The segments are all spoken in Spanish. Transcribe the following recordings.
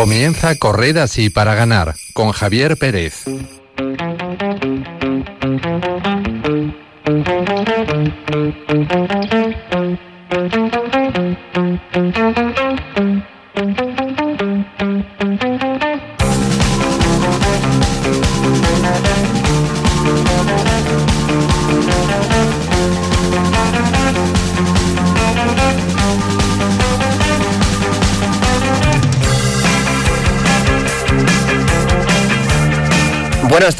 Comienza Correr así para ganar con Javier Pérez.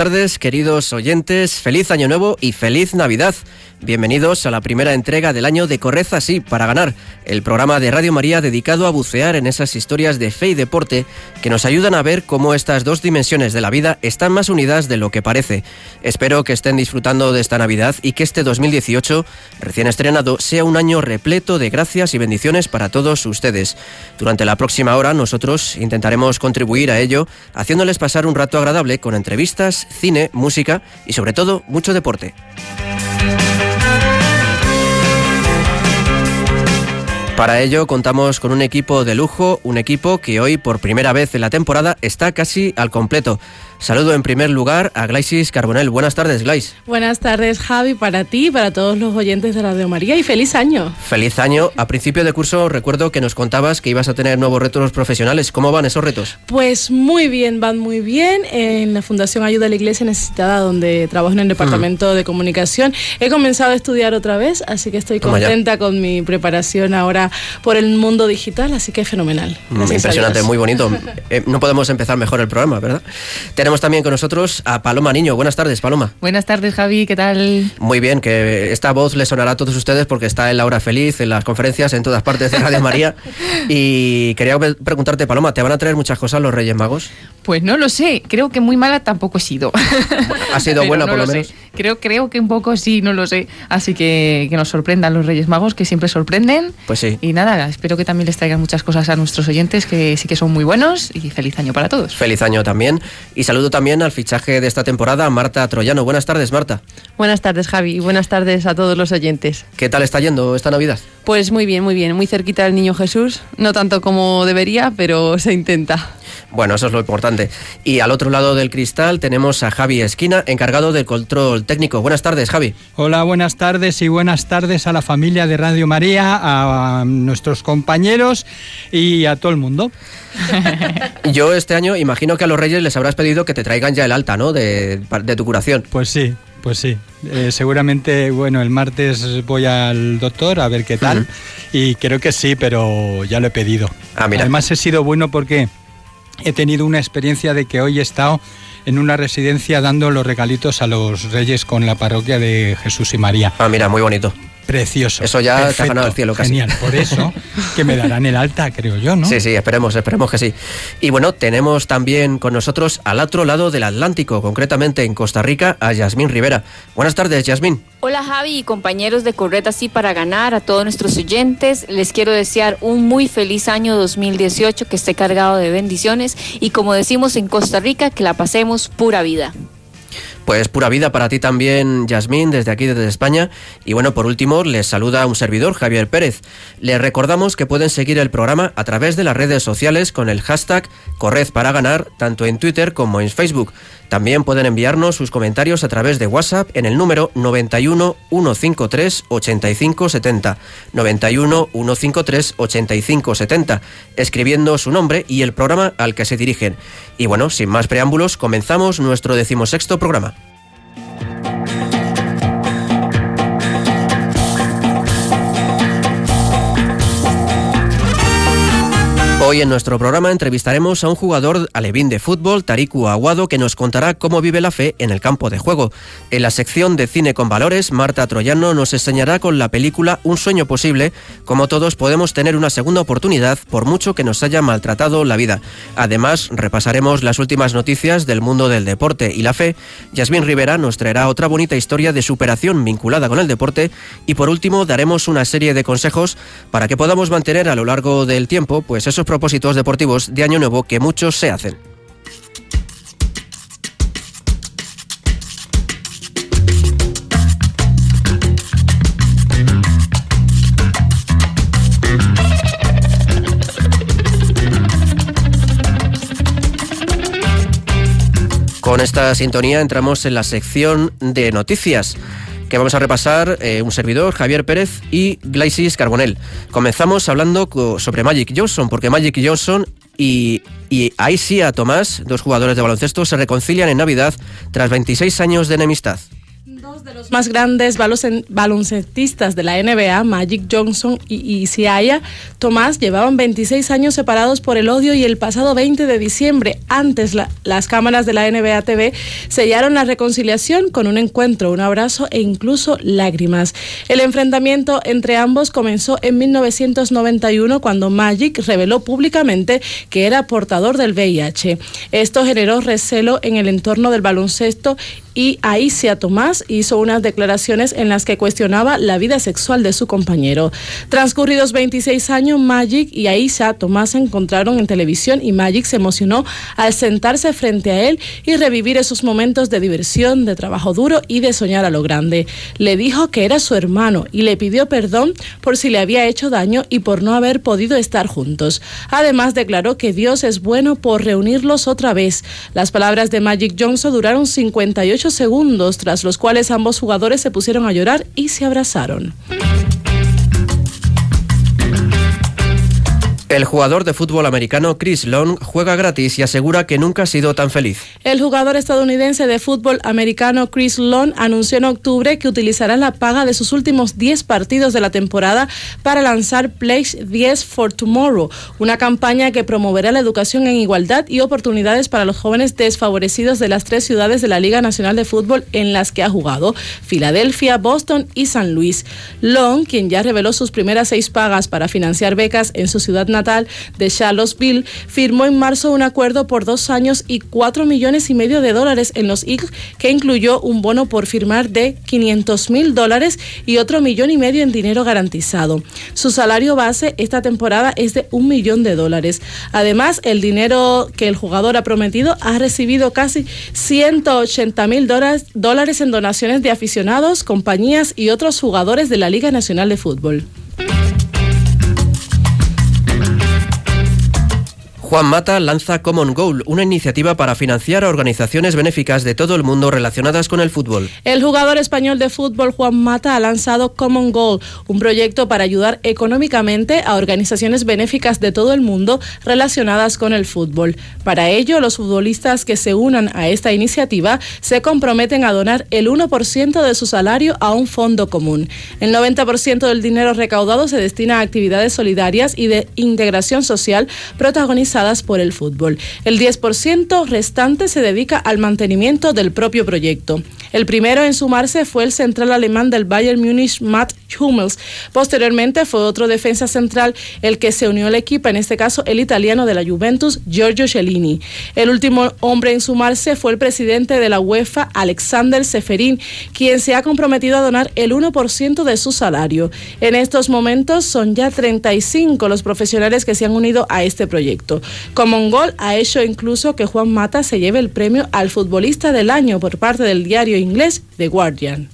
Tardes, queridos oyentes. Feliz Año Nuevo y feliz Navidad. Bienvenidos a la primera entrega del año de Correza así para ganar, el programa de Radio María dedicado a bucear en esas historias de fe y deporte que nos ayudan a ver cómo estas dos dimensiones de la vida están más unidas de lo que parece. Espero que estén disfrutando de esta Navidad y que este 2018, recién estrenado, sea un año repleto de gracias y bendiciones para todos ustedes. Durante la próxima hora nosotros intentaremos contribuir a ello, haciéndoles pasar un rato agradable con entrevistas, cine, música y sobre todo mucho deporte. Para ello contamos con un equipo de lujo, un equipo que hoy por primera vez en la temporada está casi al completo. Saludo en primer lugar a Glaisis Carbonel. Buenas tardes, Glais. Buenas tardes, Javi, para ti para todos los oyentes de Radio María y feliz año. Feliz año. A principio de curso recuerdo que nos contabas que ibas a tener nuevos retos profesionales. ¿Cómo van esos retos? Pues muy bien, van muy bien. En la Fundación Ayuda a la Iglesia Necesitada, donde trabajo en el Departamento de Comunicación, he comenzado a estudiar otra vez, así que estoy Toma ya. contenta con mi preparación ahora por el mundo digital, así que fenomenal. Mm, Gracias Impresionante, muy bonito. Eh, no podemos empezar mejor el programa, ¿verdad? Tenemos también con nosotros a Paloma Niño. Buenas tardes, Paloma. Buenas tardes, Javi, ¿qué tal? Muy bien, que esta voz le sonará a todos ustedes porque está en la hora feliz, en las conferencias, en todas partes de Radio María. Y quería pre- preguntarte, Paloma, ¿te van a traer muchas cosas los Reyes Magos? Pues no lo sé, creo que muy mala tampoco he sido. Ha sido Pero buena, no por lo menos. Creo, creo que un poco sí, no lo sé. Así que que nos sorprendan los Reyes Magos, que siempre sorprenden. Pues sí. Y nada, espero que también les traigan muchas cosas a nuestros oyentes, que sí que son muy buenos. Y feliz año para todos. Feliz año también. Y saludo también al fichaje de esta temporada, Marta Troyano. Buenas tardes, Marta. Buenas tardes, Javi, y buenas tardes a todos los oyentes. ¿Qué tal está yendo esta Navidad? Pues muy bien, muy bien, muy cerquita del Niño Jesús, no tanto como debería, pero se intenta. Bueno, eso es lo importante. Y al otro lado del cristal tenemos a Javi Esquina, encargado del control técnico. Buenas tardes, Javi. Hola, buenas tardes y buenas tardes a la familia de Radio María, a nuestros compañeros y a todo el mundo. Yo este año imagino que a los Reyes les habrás pedido que te traigan ya el alta, ¿no? De, de tu curación. Pues sí, pues sí. Eh, seguramente, bueno, el martes voy al doctor a ver qué tal y creo que sí, pero ya lo he pedido. Ah, mira. Además he sido bueno porque he tenido una experiencia de que hoy he estado en una residencia dando los regalitos a los reyes con la parroquia de Jesús y María. Ah, mira, muy bonito. Precioso. Eso ya perfecto, ganado el cielo casi. Genial, por eso que me darán el alta, creo yo, ¿no? Sí, sí, esperemos, esperemos que sí. Y bueno, tenemos también con nosotros al otro lado del Atlántico, concretamente en Costa Rica, a Yasmín Rivera. Buenas tardes, Yasmín. Hola Javi y compañeros de Correta Así para Ganar, a todos nuestros oyentes, les quiero desear un muy feliz año 2018 que esté cargado de bendiciones y como decimos en Costa Rica, que la pasemos pura vida. Pues pura vida para ti también, Yasmín, desde aquí, desde España. Y bueno, por último, les saluda un servidor, Javier Pérez. Les recordamos que pueden seguir el programa a través de las redes sociales con el hashtag Corred para Ganar, tanto en Twitter como en Facebook. También pueden enviarnos sus comentarios a través de WhatsApp en el número 91 153 85 70. 91 153 85 70, escribiendo su nombre y el programa al que se dirigen. Y bueno, sin más preámbulos, comenzamos nuestro decimosexto programa. Hoy en nuestro programa entrevistaremos a un jugador alevín de fútbol, Tariku Aguado, que nos contará cómo vive la fe en el campo de juego. En la sección de cine con valores, Marta Troyano nos enseñará con la película Un sueño posible, cómo todos podemos tener una segunda oportunidad por mucho que nos haya maltratado la vida. Además, repasaremos las últimas noticias del mundo del deporte y la fe. Yasmín Rivera nos traerá otra bonita historia de superación vinculada con el deporte y por último daremos una serie de consejos para que podamos mantener a lo largo del tiempo pues esos propósitos propósitos deportivos de Año Nuevo que muchos se hacen. Con esta sintonía entramos en la sección de noticias que vamos a repasar eh, un servidor, Javier Pérez y Glaisis Carbonell. Comenzamos hablando sobre Magic Johnson, porque Magic Johnson y, y Aisia Tomás, dos jugadores de baloncesto, se reconcilian en Navidad tras 26 años de enemistad de los más grandes baloncestistas de la NBA, Magic Johnson y Isiaya Tomás, llevaban 26 años separados por el odio y el pasado 20 de diciembre, antes las cámaras de la NBA TV sellaron la reconciliación con un encuentro, un abrazo e incluso lágrimas. El enfrentamiento entre ambos comenzó en 1991 cuando Magic reveló públicamente que era portador del VIH. Esto generó recelo en el entorno del baloncesto y Aisia Tomás hizo unas declaraciones en las que cuestionaba la vida sexual de su compañero. Transcurridos 26 años, Magic y Aisia Tomás se encontraron en televisión y Magic se emocionó al sentarse frente a él y revivir esos momentos de diversión, de trabajo duro y de soñar a lo grande. Le dijo que era su hermano y le pidió perdón por si le había hecho daño y por no haber podido estar juntos. Además declaró que Dios es bueno por reunirlos otra vez. Las palabras de Magic Johnson duraron 58 segundos, tras los cuales ambos jugadores se pusieron a llorar y se abrazaron. El jugador de fútbol americano Chris Long juega gratis y asegura que nunca ha sido tan feliz. El jugador estadounidense de fútbol americano Chris Long anunció en octubre que utilizará la paga de sus últimos 10 partidos de la temporada para lanzar Pledge 10 for Tomorrow, una campaña que promoverá la educación en igualdad y oportunidades para los jóvenes desfavorecidos de las tres ciudades de la Liga Nacional de Fútbol en las que ha jugado, Filadelfia, Boston y San Luis. Long, quien ya reveló sus primeras seis pagas para financiar becas en su ciudad natal, de Charlottesville, firmó en marzo un acuerdo por dos años y cuatro millones y medio de dólares en los Eagles, que incluyó un bono por firmar de 500 mil dólares y otro millón y medio en dinero garantizado. Su salario base esta temporada es de un millón de dólares. Además, el dinero que el jugador ha prometido ha recibido casi 180 mil dólares en donaciones de aficionados, compañías y otros jugadores de la Liga Nacional de Fútbol. Juan Mata lanza Common Goal, una iniciativa para financiar a organizaciones benéficas de todo el mundo relacionadas con el fútbol. El jugador español de fútbol Juan Mata ha lanzado Common Goal, un proyecto para ayudar económicamente a organizaciones benéficas de todo el mundo relacionadas con el fútbol. Para ello, los futbolistas que se unan a esta iniciativa se comprometen a donar el 1% de su salario a un fondo común. El 90% del dinero recaudado se destina a actividades solidarias y de integración social protagonizadas por el fútbol. El 10% restante se dedica al mantenimiento del propio proyecto. El primero en sumarse fue el central alemán del Bayern Múnich, Matt Hummels. Posteriormente fue otro defensa central el que se unió al equipo, en este caso el italiano de la Juventus, Giorgio Cellini. El último hombre en sumarse fue el presidente de la UEFA, Alexander Seferin, quien se ha comprometido a donar el 1% de su salario. En estos momentos son ya 35 los profesionales que se han unido a este proyecto. Como un gol ha hecho incluso que Juan Mata se lleve el premio al futbolista del año por parte del diario inglés The Guardian.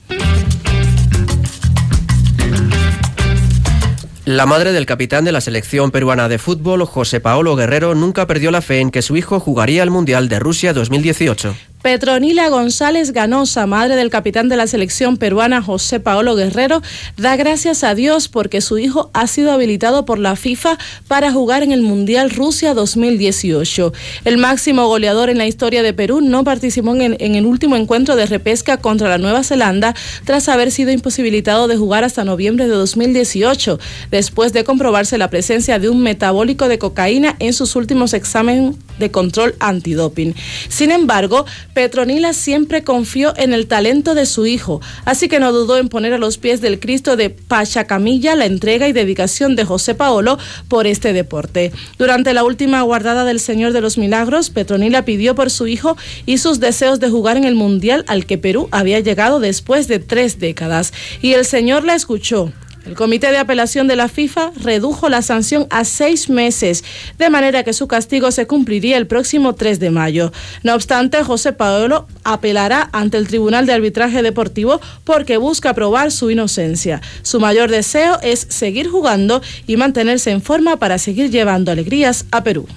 La madre del capitán de la selección peruana de fútbol, José Paolo Guerrero, nunca perdió la fe en que su hijo jugaría el Mundial de Rusia 2018. Petronila González Ganosa, madre del capitán de la selección peruana José Paolo Guerrero, da gracias a Dios porque su hijo ha sido habilitado por la FIFA para jugar en el Mundial Rusia 2018. El máximo goleador en la historia de Perú no participó en, el último encuentro de repesca contra la Nueva Zelanda tras haber sido imposibilitado de jugar hasta noviembre de 2018, después de comprobarse la presencia de un metabólico de cocaína en sus últimos exámenes de control antidoping. Sin embargo, Petronila siempre confió en el talento de su hijo, así que no dudó en poner a los pies del Cristo de Pachacamilla la entrega y dedicación de José Paolo por este deporte. Durante la última guardada del Señor de los Milagros, Petronila pidió por su hijo y sus deseos de jugar en el Mundial al que Perú había llegado después de tres décadas, y el Señor la escuchó. El Comité de Apelación de la FIFA redujo la sanción a seis meses, de manera que su castigo se cumpliría el próximo 3 de mayo. No obstante, José Paolo apelará ante el Tribunal de Arbitraje Deportivo porque busca probar su inocencia. Su mayor deseo es seguir jugando y mantenerse en forma para seguir llevando alegrías a Perú.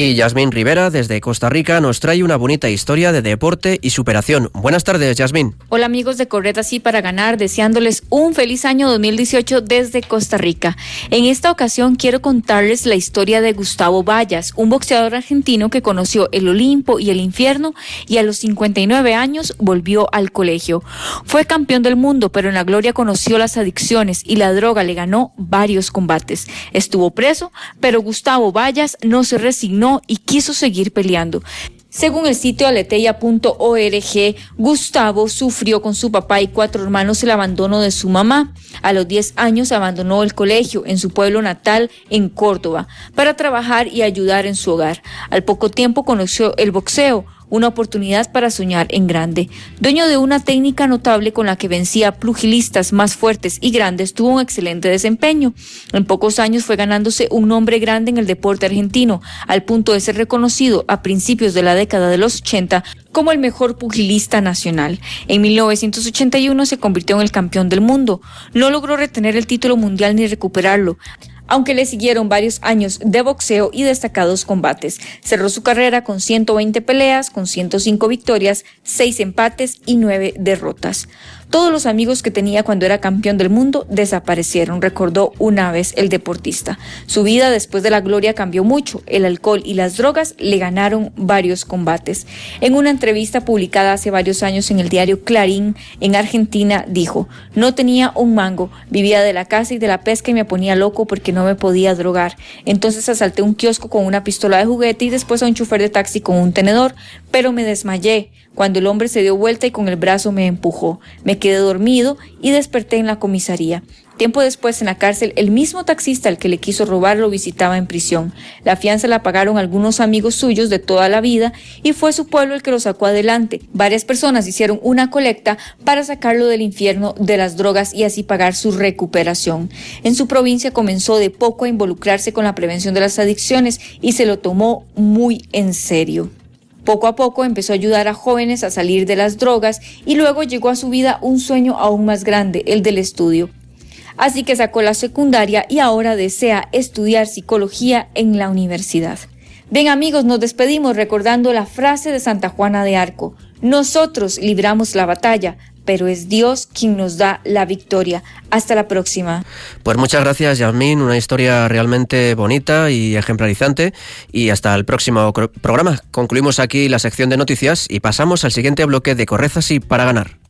Y Yasmín Rivera, desde Costa Rica, nos trae una bonita historia de deporte y superación. Buenas tardes, Yasmín. Hola amigos de Correta Sí para Ganar, deseándoles un feliz año 2018 desde Costa Rica. En esta ocasión quiero contarles la historia de Gustavo Vallas, un boxeador argentino que conoció el Olimpo y el infierno y a los 59 años volvió al colegio. Fue campeón del mundo, pero en la gloria conoció las adicciones y la droga le ganó varios combates. Estuvo preso, pero Gustavo Vallas no se resignó y quiso seguir peleando. Según el sitio aleteya.org, Gustavo sufrió con su papá y cuatro hermanos el abandono de su mamá. A los 10 años abandonó el colegio en su pueblo natal, en Córdoba, para trabajar y ayudar en su hogar. Al poco tiempo conoció el boxeo una oportunidad para soñar en grande. Dueño de una técnica notable con la que vencía pugilistas más fuertes y grandes, tuvo un excelente desempeño. En pocos años fue ganándose un nombre grande en el deporte argentino, al punto de ser reconocido a principios de la década de los 80 como el mejor pugilista nacional. En 1981 se convirtió en el campeón del mundo. No logró retener el título mundial ni recuperarlo aunque le siguieron varios años de boxeo y destacados combates. Cerró su carrera con 120 peleas, con 105 victorias, 6 empates y 9 derrotas. Todos los amigos que tenía cuando era campeón del mundo desaparecieron, recordó una vez el deportista. Su vida después de la gloria cambió mucho. El alcohol y las drogas le ganaron varios combates. En una entrevista publicada hace varios años en el diario Clarín, en Argentina, dijo, no tenía un mango, vivía de la casa y de la pesca y me ponía loco porque no me podía drogar. Entonces asalté un kiosco con una pistola de juguete y después a un chofer de taxi con un tenedor, pero me desmayé cuando el hombre se dio vuelta y con el brazo me empujó. Me quedé dormido y desperté en la comisaría. Tiempo después, en la cárcel, el mismo taxista al que le quiso robar lo visitaba en prisión. La fianza la pagaron algunos amigos suyos de toda la vida y fue su pueblo el que lo sacó adelante. Varias personas hicieron una colecta para sacarlo del infierno de las drogas y así pagar su recuperación. En su provincia comenzó de poco a involucrarse con la prevención de las adicciones y se lo tomó muy en serio. Poco a poco empezó a ayudar a jóvenes a salir de las drogas y luego llegó a su vida un sueño aún más grande, el del estudio. Así que sacó la secundaria y ahora desea estudiar psicología en la universidad. Bien amigos, nos despedimos recordando la frase de Santa Juana de Arco. Nosotros libramos la batalla, pero es Dios quien nos da la victoria. Hasta la próxima. Pues muchas gracias, Yasmín. Una historia realmente bonita y ejemplarizante. Y hasta el próximo programa. Concluimos aquí la sección de noticias y pasamos al siguiente bloque de Correzas y para ganar.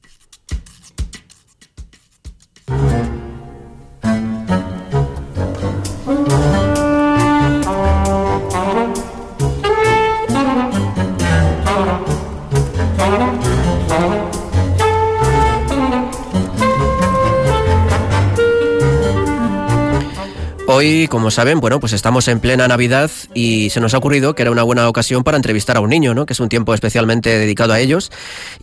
Hoy, como saben, bueno, pues estamos en plena Navidad y se nos ha ocurrido que era una buena ocasión para entrevistar a un niño, ¿no? Que es un tiempo especialmente dedicado a ellos.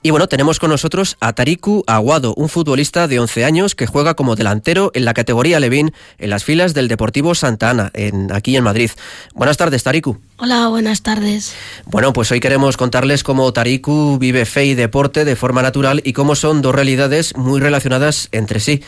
Y bueno, tenemos con nosotros a Tariku Aguado, un futbolista de 11 años que juega como delantero en la categoría Levín en las filas del Deportivo Santa Ana, en, aquí en Madrid. Buenas tardes, Tariku. Hola, buenas tardes. Bueno, pues hoy queremos contarles cómo Tariku vive fe y deporte de forma natural y cómo son dos realidades muy relacionadas entre sí.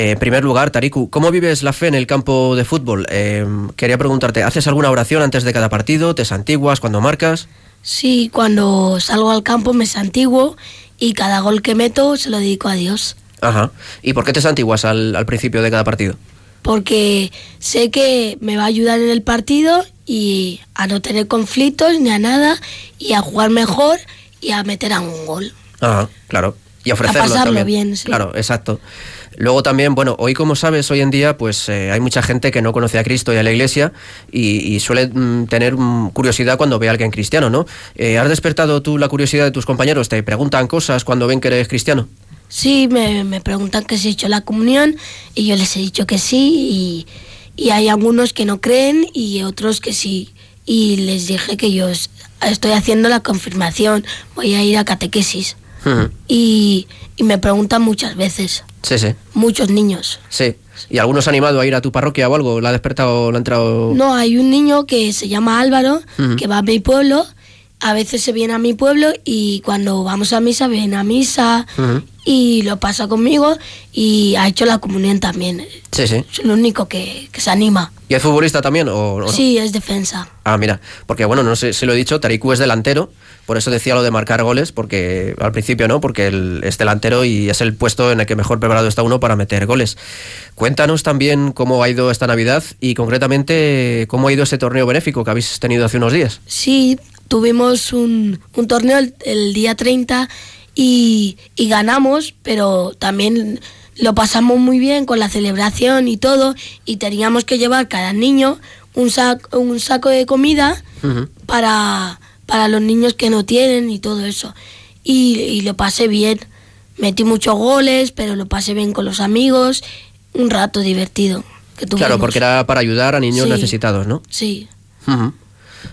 Eh, en primer lugar, Tariku, ¿cómo vives la fe en el campo de fútbol? Eh, quería preguntarte, ¿haces alguna oración antes de cada partido? ¿Te santiguas cuando marcas? Sí, cuando salgo al campo me santiguo y cada gol que meto se lo dedico a Dios. Ajá. ¿Y por qué te santiguas al, al principio de cada partido? Porque sé que me va a ayudar en el partido y a no tener conflictos ni a nada y a jugar mejor y a meter a un gol. Ajá, claro. Y ofrecerlo a pasarlo también. bien, sí. Claro, exacto. Luego también, bueno, hoy como sabes, hoy en día pues eh, hay mucha gente que no conoce a Cristo y a la Iglesia y, y suele mm, tener mm, curiosidad cuando ve a alguien cristiano, ¿no? Eh, ¿Has despertado tú la curiosidad de tus compañeros? ¿Te preguntan cosas cuando ven que eres cristiano? Sí, me, me preguntan que si he hecho la comunión y yo les he dicho que sí y, y hay algunos que no creen y otros que sí. Y les dije que yo es- estoy haciendo la confirmación, voy a ir a catequesis. Y, y me preguntan muchas veces, Sí, sí, muchos niños. sí. ¿Y algunos animado a ir a tu parroquia o algo? ¿La ha despertado, la ha entrado...? No, hay un niño que se llama Álvaro, que va a mi pueblo, a veces se viene a mi pueblo y cuando vamos a misa viene a misa y lo pasa conmigo y ha hecho la comunión también. Sí, sí. Es el único que, que se anima. ¿Y es futbolista también? O, o no? Sí, es defensa. Ah, mira, porque bueno, no sé si lo he dicho, Tariku es delantero, por eso decía lo de marcar goles, porque al principio no, porque él es delantero y es el puesto en el que mejor preparado está uno para meter goles. Cuéntanos también cómo ha ido esta Navidad y concretamente cómo ha ido ese torneo benéfico que habéis tenido hace unos días. Sí, tuvimos un, un torneo el, el día 30 y, y ganamos, pero también lo pasamos muy bien con la celebración y todo y teníamos que llevar cada niño un, sac- un saco de comida para, para los niños que no tienen y todo eso. Y, y lo pasé bien. Metí muchos goles, pero lo pasé bien con los amigos. Un rato divertido. Que Claro, porque era para ayudar a niños Sí. necesitados, ¿no? Sí.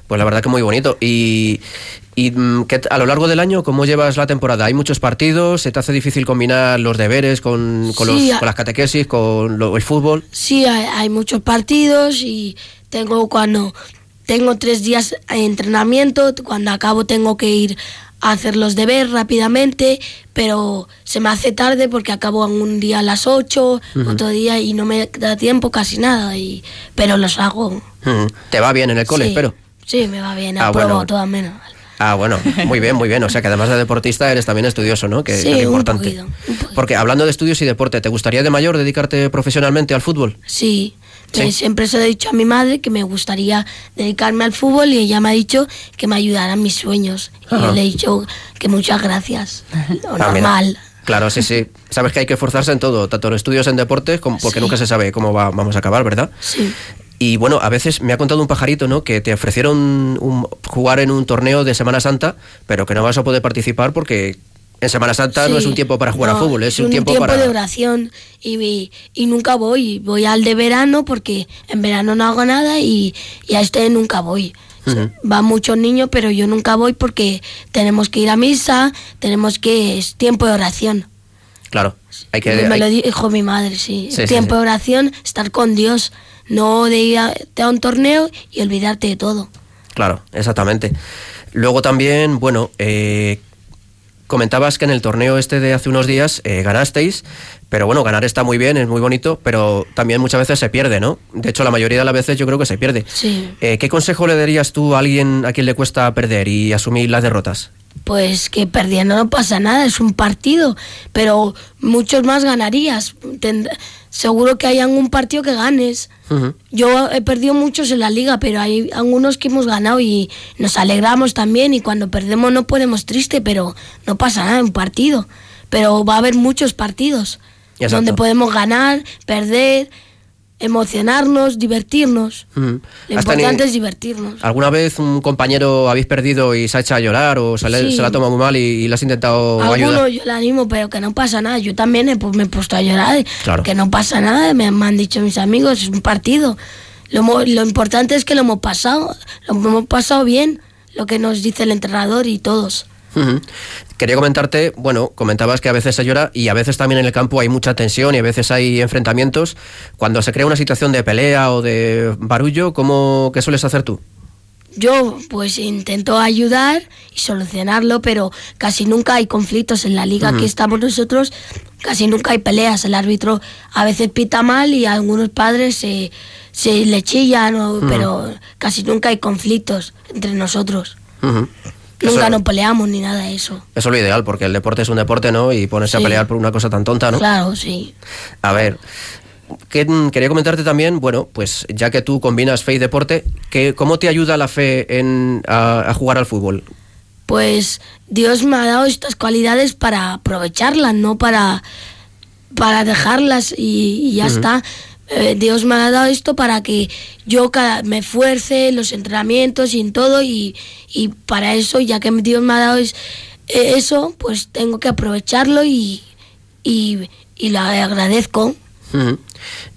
Pues la verdad que muy bonito. Y, y mm, ¿qué t- a lo largo del año, ¿cómo llevas la temporada? ¿Hay muchos partidos? ¿Se te hace difícil combinar los deberes con, con, Sí, los- a- con las catequesis, con lo- el fútbol? Sí, hay, hay muchos partidos y tengo cuando tengo tres días de entrenamiento, cuando acabo tengo que ir a hacer los deberes rápidamente, pero se me hace tarde porque acabo en un día a las 8, Ujú. otro día y no me da tiempo casi nada, y, pero los hago. ¿Te va bien en el cole, sí, espero? Sí, me va bien, Ah, apruebo bueno. todas menos. Ah, bueno, muy bien, muy bien. O sea que además de deportista eres también estudioso, ¿no? Que, Sí, es un importante. poquito, un poquito. Porque hablando de estudios y deporte, ¿te gustaría de mayor dedicarte profesionalmente al fútbol? Sí, siempre se lo he dicho a mi madre que me gustaría dedicarme al fútbol y ella me ha dicho que me ayudara en mis sueños. Y Ajá. yo le he dicho que muchas gracias. Lo Ah, mira. normal. Claro, sí, sí. Sabes que hay que esforzarse en todo, tanto en estudios, en deportes, como porque Sí. nunca se sabe cómo va- vamos a acabar, ¿verdad? Sí. Y bueno, a veces me ha contado un pajarito, ¿no? Que te ofrecieron un- jugar en un torneo de Semana Santa, pero que no vas a poder participar porque en Semana Santa no es un tiempo para jugar No, al fútbol, es, un, un tiempo, tiempo para... de oración y, y, y nunca voy. Voy al de verano porque en verano no hago nada y, y a este nunca voy. Ujú. Van muchos niños, pero yo nunca voy porque tenemos que ir a misa, tenemos que... es tiempo de oración. Claro, hay que... me hay- lo dijo mi madre, sí. Sí, sí, tiempo sí. de oración, estar con Dios, no de ir a, a un torneo y olvidarte de todo. Claro, exactamente. Luego también, bueno, eh, comentabas que en el torneo este de hace unos días eh, ganasteis, pero bueno, ganar está muy bien, es muy bonito, pero también muchas veces se pierde, ¿no? De hecho, la mayoría de las veces yo creo que se pierde. Sí. Eh, ¿Qué consejo le darías tú a alguien a quien le cuesta perder y asumir las derrotas? Pues que perdiendo no pasa nada, es un partido, pero muchos más ganarías. Tend- seguro que hay algún partido que ganes. Yo he perdido muchos en la liga, pero hay algunos que hemos ganado y nos alegramos también y cuando perdemos no ponemos triste, pero no pasa nada en un partido. Pero va a haber muchos partidos Exacto. donde podemos ganar, perder, emocionarnos, divertirnos. Ujú. Lo ¿Has importante es divertirnos. ¿Alguna vez un compañero habéis perdido y se ha hecho a llorar o se, le, Sí. se la toma muy mal y, y le has intentado Algunos ayudar? yo le animo, pero que no pasa nada. Yo también he, pu- me he puesto a llorar. Claro. Que no pasa nada, me, me han dicho mis amigos, es un partido. Lo, lo importante es que lo hemos pasado, lo hemos pasado bien, lo que nos dice el entrenador y todos. Quería comentarte, bueno, comentabas que a veces se llora y a veces también en el campo hay mucha tensión y a veces hay enfrentamientos. Cuando se crea una situación de pelea o de barullo, ¿cómo, ¿qué sueles hacer tú? Yo pues intento ayudar y solucionarlo, pero casi nunca hay conflictos en la liga Ujú. que estamos nosotros, casi nunca hay peleas. El árbitro a veces pita mal y algunos padres se, se le chillan, o- pero casi nunca hay conflictos entre nosotros. Nunca Eso- nos peleamos ni nada de eso. Eso es lo ideal, porque el deporte es un deporte, ¿no? Y ponerse a pelear por una cosa tan tonta, ¿no? Claro, sí. A ver, que, mm, quería comentarte también, bueno, pues ya que tú combinas fe y deporte, que, ¿cómo te ayuda la fe en, a, a jugar al fútbol? Pues Dios me ha dado estas cualidades para aprovecharlas, no para, para dejarlas y, y ya está. Eh, Dios me ha dado esto para que yo cada- me esfuerce en los entrenamientos y en todo y, y para eso, ya que Dios me ha dado eh, eso, pues tengo que aprovecharlo y, y, y lo agradezco.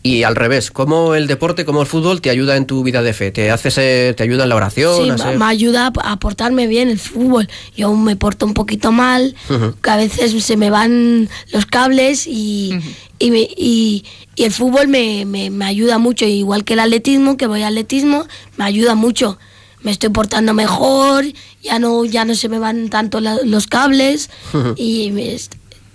Y al revés, ¿cómo el deporte, como el fútbol, te ayuda en tu vida de fe? ¿Te hace ser- te ayuda en la oración? Sí, a me- ser- me ayuda a portarme bien el fútbol. Yo aún me porto un poquito mal, que a veces se me van los cables y, y, me- y- y el fútbol me, me- me ayuda mucho, igual que el atletismo, que voy al atletismo, me ayuda mucho. Me estoy portando mejor, ya no, ya no se me van tanto la- los cables y me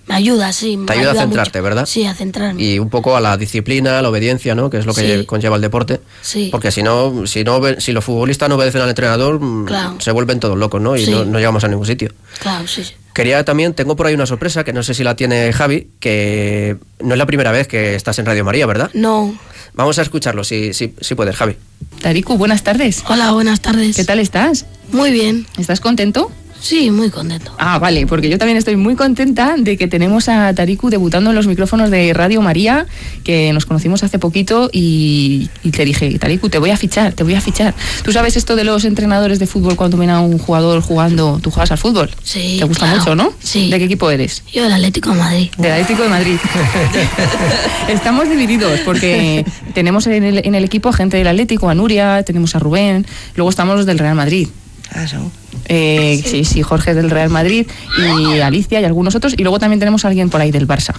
Me ayuda, sí. me Te ayuda a centrarte, mucho. ¿verdad? Sí, a centrarme. Y un poco a la disciplina, a la obediencia, ¿no? Que es lo que Sí. conlleva el deporte. Sí. Porque si no, si no, si los futbolistas no obedecen al entrenador, mm, Claro. se vuelven todos locos, ¿no? Y Sí. no, no llegamos a ningún sitio. Claro, sí, sí. Quería también, tengo por ahí una sorpresa, que no sé si la tiene Javi, que no es la primera vez que estás en Radio María, ¿verdad? No. Vamos a escucharlo, si, si, si puedes, Javi. Tariku, buenas tardes. Hola, buenas tardes. ¿Qué tal estás? Muy bien. ¿Estás contento? Sí, muy contento. Ah, vale, porque yo también estoy muy contenta de que tenemos a Tariku debutando en los micrófonos de Radio María, que nos conocimos hace poquito y, y te dije, Tariku, te voy a fichar, te voy a fichar. ¿Tú sabes esto de los entrenadores de fútbol cuando ven a un jugador jugando, tú juegas al fútbol? Sí, ¿Te gusta claro. mucho, no? Sí. ¿De qué equipo eres? Yo el Atlético de Madrid. Del Atlético de Madrid. Estamos divididos porque tenemos en el, en el equipo a gente del Atlético, a Nuria, tenemos a Rubén, luego estamos los del Real Madrid. Eh, sí, sí, Jorge del Real Madrid y Alicia y algunos otros. Y luego también tenemos a alguien por ahí del Barça.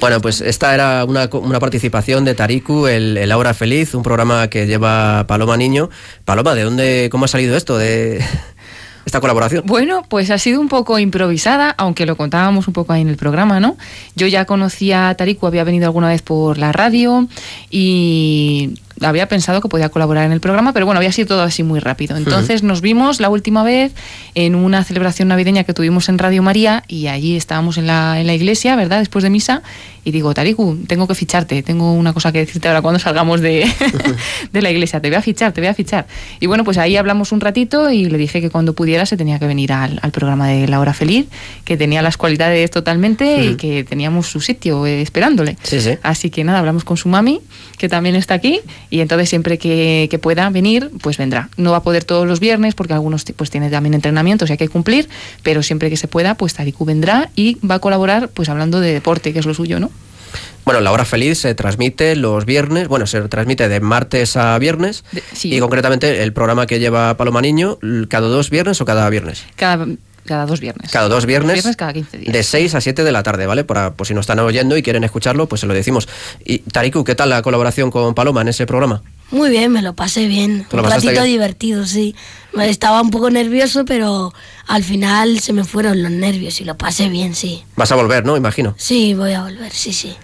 Bueno, pues esta era una, una participación de Tariku, el, el Aura Feliz, un programa que lleva Paloma Niño. Paloma, ¿de dónde, cómo ha salido esto de esta colaboración? Bueno, pues ha sido un poco improvisada, aunque lo contábamos un poco ahí en el programa, ¿no? Yo ya conocía a Tariku, había venido alguna vez por la radio y había pensado que podía colaborar en el programa, pero bueno, había sido todo así muy rápido. Entonces nos vimos la última vez en una celebración navideña que tuvimos en Radio María y allí estábamos en la, en la iglesia, ¿verdad? Después de misa y digo, Tariku, tengo que ficharte, tengo una cosa que decirte ahora cuando salgamos de, de la iglesia, te voy a fichar, te voy a fichar. Y bueno, pues ahí hablamos un ratito y le dije que cuando pudiera se tenía que venir al, al programa de La Hora Feliz, que tenía las cualidades totalmente y que teníamos su sitio eh, esperándole. Sí, sí. Así que nada, hablamos con su mami, que también está aquí, y entonces siempre que, que pueda venir, pues vendrá. No va a poder todos los viernes, porque algunos pues tiene también entrenamientos y hay que cumplir, pero siempre que se pueda, pues Tariku vendrá y va a colaborar pues hablando de deporte, que es lo suyo, ¿no? Bueno, La Hora Feliz se transmite los viernes, bueno, se transmite de martes a viernes De- sí. y concretamente el programa que lleva Paloma Niño, cada dos viernes o cada viernes. Cada, cada dos viernes. Cada dos viernes, Viernes cada 15 días. de 6 a 7 de la tarde, ¿vale? Para, por si no están oyendo y quieren escucharlo, pues se lo decimos. Y Tariku, ¿qué tal la colaboración con Paloma en ese programa? Muy bien, me lo pasé bien. ¿Te lo un ratito bien? divertido, sí. Me Estaba un poco nervioso, pero al final se me fueron los nervios y lo pasé bien, sí. Vas a volver, ¿no? Imagino. Sí, voy a volver, sí, sí.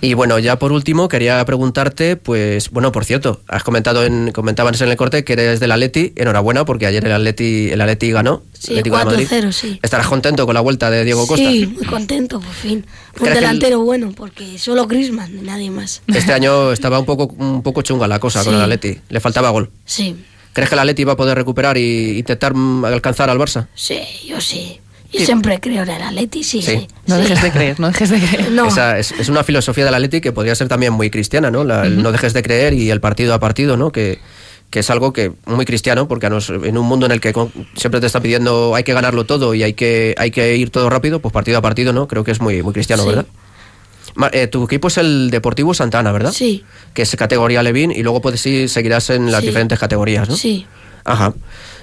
Y bueno, ya por último quería preguntarte, pues, bueno, por cierto, has comentado en, comentabas en el corte que eres del Atleti, enhorabuena porque ayer el Atleti, el Atleti ganó. Sí, Atlético de Madrid. 4-0, sí. ¿Estarás contento con la vuelta de Diego Costa? Sí, muy contento, por fin. Un ¿Crees que el- delantero bueno, porque solo Griezmann, nadie más. Este año estaba un poco, un poco chunga la cosa con el Atleti, le faltaba gol. Sí, ¿Crees que el Atleti va a poder recuperar y intentar mm, alcanzar al Barça? sí, yo sí. Yo siempre creo en el Atleti, sí, Sí. sí. No sí. dejes de creer, no dejes de creer. No, Esa es, es una filosofía del Atleti que podría ser también muy cristiana, ¿no? La- el no dejes de creer y el partido a partido, ¿no? Que, que es algo que muy cristiano, porque a nos- en un mundo en el que siempre te está pidiendo hay que ganarlo todo y hay que, hay que ir todo rápido, pues partido a partido, ¿no? Creo que es muy, muy cristiano, Sí. ¿verdad? Ma- eh, tu equipo es el Deportivo Santana, ¿verdad? Sí. Que es categoría Levín y luego puedes ir, seguirás en las Sí. diferentes categorías, ¿no? sí. Ajá.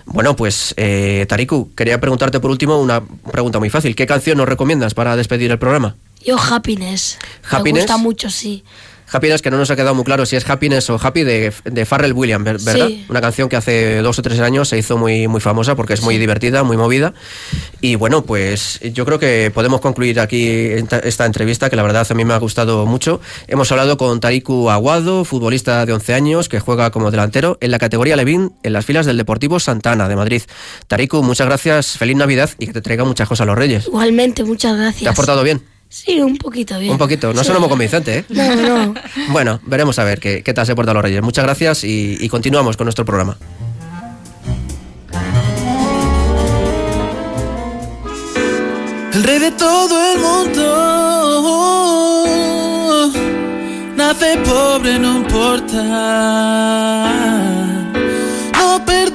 Bueno, pues, eh, Tariku, quería preguntarte por último una pregunta muy fácil. ¿Qué canción nos recomiendas para despedir el programa? Yo Happiness. Happiness. Me gusta mucho, sí. Happiness, que no nos ha quedado muy claro si es Happiness o Happy de, de Pharrell Williams, ver- ¿verdad? Sí. Una canción que hace dos o tres años se hizo muy, muy famosa porque es muy divertida, muy movida. Y bueno, pues yo creo que podemos concluir aquí esta, entrevista, que la verdad a mí me ha gustado mucho. Hemos hablado con Tariku Aguado, futbolista de 11 años, que juega como delantero en la categoría Levín, en las filas del Deportivo Santana de Madrid. Tariku, muchas gracias, feliz Navidad y que te traiga muchas cosas a los Reyes. Igualmente, muchas gracias. ¿Te has portado bien? Sí, un poquito bien. Un poquito, no Sí. suena muy convincente, ¿eh? No, no. Bueno, veremos a ver qué, qué tal se portan los Reyes. Muchas gracias y, y continuamos con nuestro programa. El rey de todo el mundo nace pobre, no importa. No un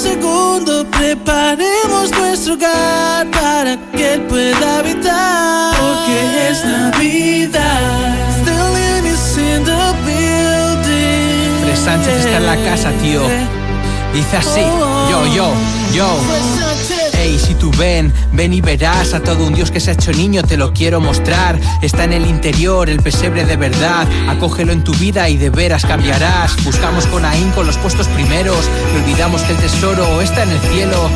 segundo, preparemos nuestro hogar para que él pueda habitar. Porque es Navidad. Still is in the building. Fred Sánchez está en la casa, tío. Dice así, yo, yo, yo. Si tú ven, ven y verás a todo un Dios que se ha hecho niño, te lo quiero mostrar. Está en el interior, el pesebre de verdad. Acógelo en tu vida y de veras cambiarás. Buscamos con ahínco los puestos primeros y olvidamos que el tesoro está en el cielo.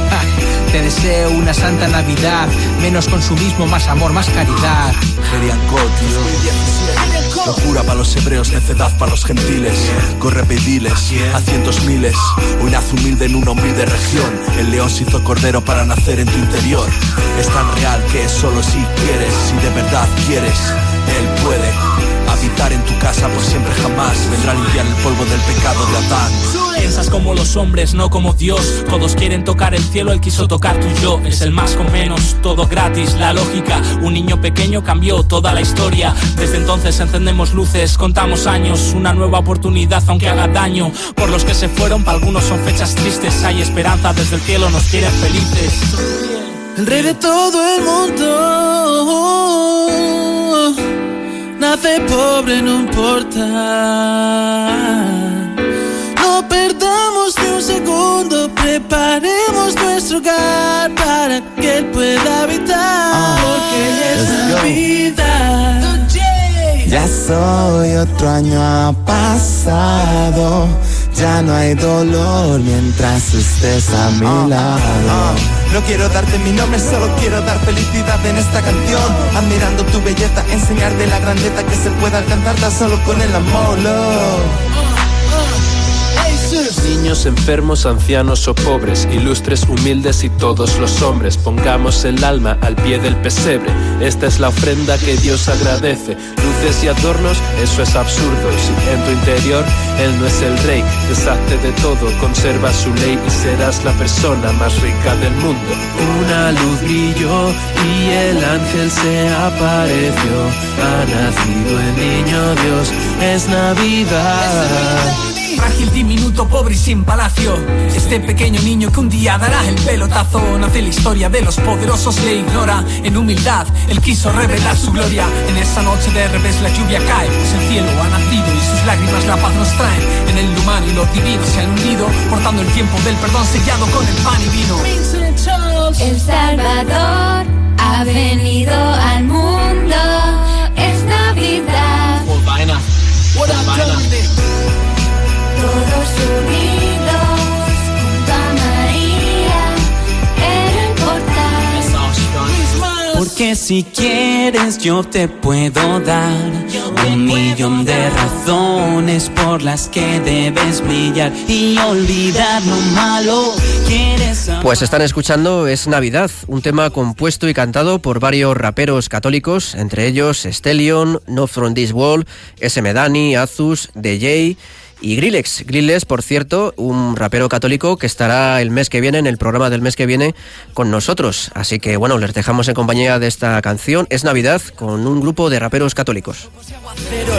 Te deseo una santa Navidad, menos consumismo, más amor, más caridad. Locura para los hebreos, necedad para los gentiles. Corre pediles a cientos miles. Un nace humilde en una humilde región. El león se hizo cordero para nacer en tu interior. Es tan real que solo si quieres, si de verdad quieres, él puede habitar en tu casa por siempre jamás. Vendrá a limpiar el polvo del pecado de Adán. Piensas como los hombres, no como Dios. Todos quieren tocar el cielo, él quiso tocar tu yo. Es el más con menos, todo gratis, la lógica. Un niño pequeño cambió toda la historia. Desde entonces encendemos luces, contamos años. Una nueva oportunidad, aunque haga daño. Por los que se fueron, para algunos son fechas tristes. Hay esperanza, desde el cielo nos quieren felices. El rey de todo el mundo nace pobre no importa. No perdamos ni un segundo, preparemos nuestro hogar para que él pueda habitar. Ah, porque es Navidad. Ya soy otro año ha pasado ya no hay dolor mientras estés a mi ah, lado. Ah, no quiero darte mi nombre, solo quiero dar felicidad en esta canción. Admirando tu belleza, enseñarte la grandeza que se puede alcanzar tan solo con el amor. Niños enfermos, ancianos o pobres, ilustres, humildes y todos los hombres, pongamos el alma al pie del pesebre. Esta es la ofrenda que Dios agradece. Luces y adornos, eso es absurdo. Si en tu interior Él no es el rey, deshazte de todo, conserva su ley y serás la persona más rica del mundo. Una luz brilló y el ángel se apareció. Ha nacido el niño Dios, Es Navidad. Frágil, diminuto, pobre y sin palacio. Este pequeño niño que un día dará el pelotazo. Nace la historia de los poderosos, le ignora. En humildad, él quiso revelar su gloria. En esa noche de revés la lluvia cae, pues el cielo ha nacido y sus lágrimas la paz nos traen. En el humano y lo divino se han hundido, portando el tiempo del perdón sellado con el pan y vino. El Salvador ha venido al mundo. Es Navidad. What Porque si quieres yo te puedo dar un millón de razones por las que debes brillar y olvidar lo malo. Pues están escuchando Es Navidad, un tema compuesto y cantado por varios raperos católicos, entre ellos Stellion, No From This Wall, SM Dani, Azus, DJ y Grillex. Grillex, por cierto, un rapero católico que estará el mes que viene, en el programa del mes que viene, con nosotros. Así que bueno, les dejamos en compañía de esta canción. Es Navidad con un grupo de raperos católicos.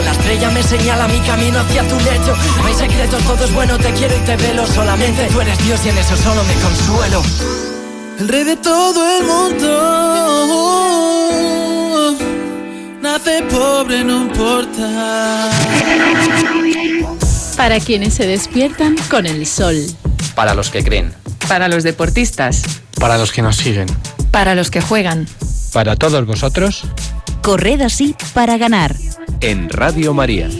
La estrella me señala mi camino hacia tu lecho. No hay secretos, todo es bueno, te quiero y te velo. Solamente tú eres Dios y en eso solo me consuelo. El rey de todo el mundo nace pobre, no importa. Para quienes se despiertan con el sol. Para los que creen. Para los deportistas. Para los que nos siguen. Para los que juegan. Para todos vosotros. Corred así para ganar. En Radio María.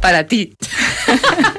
Para ti.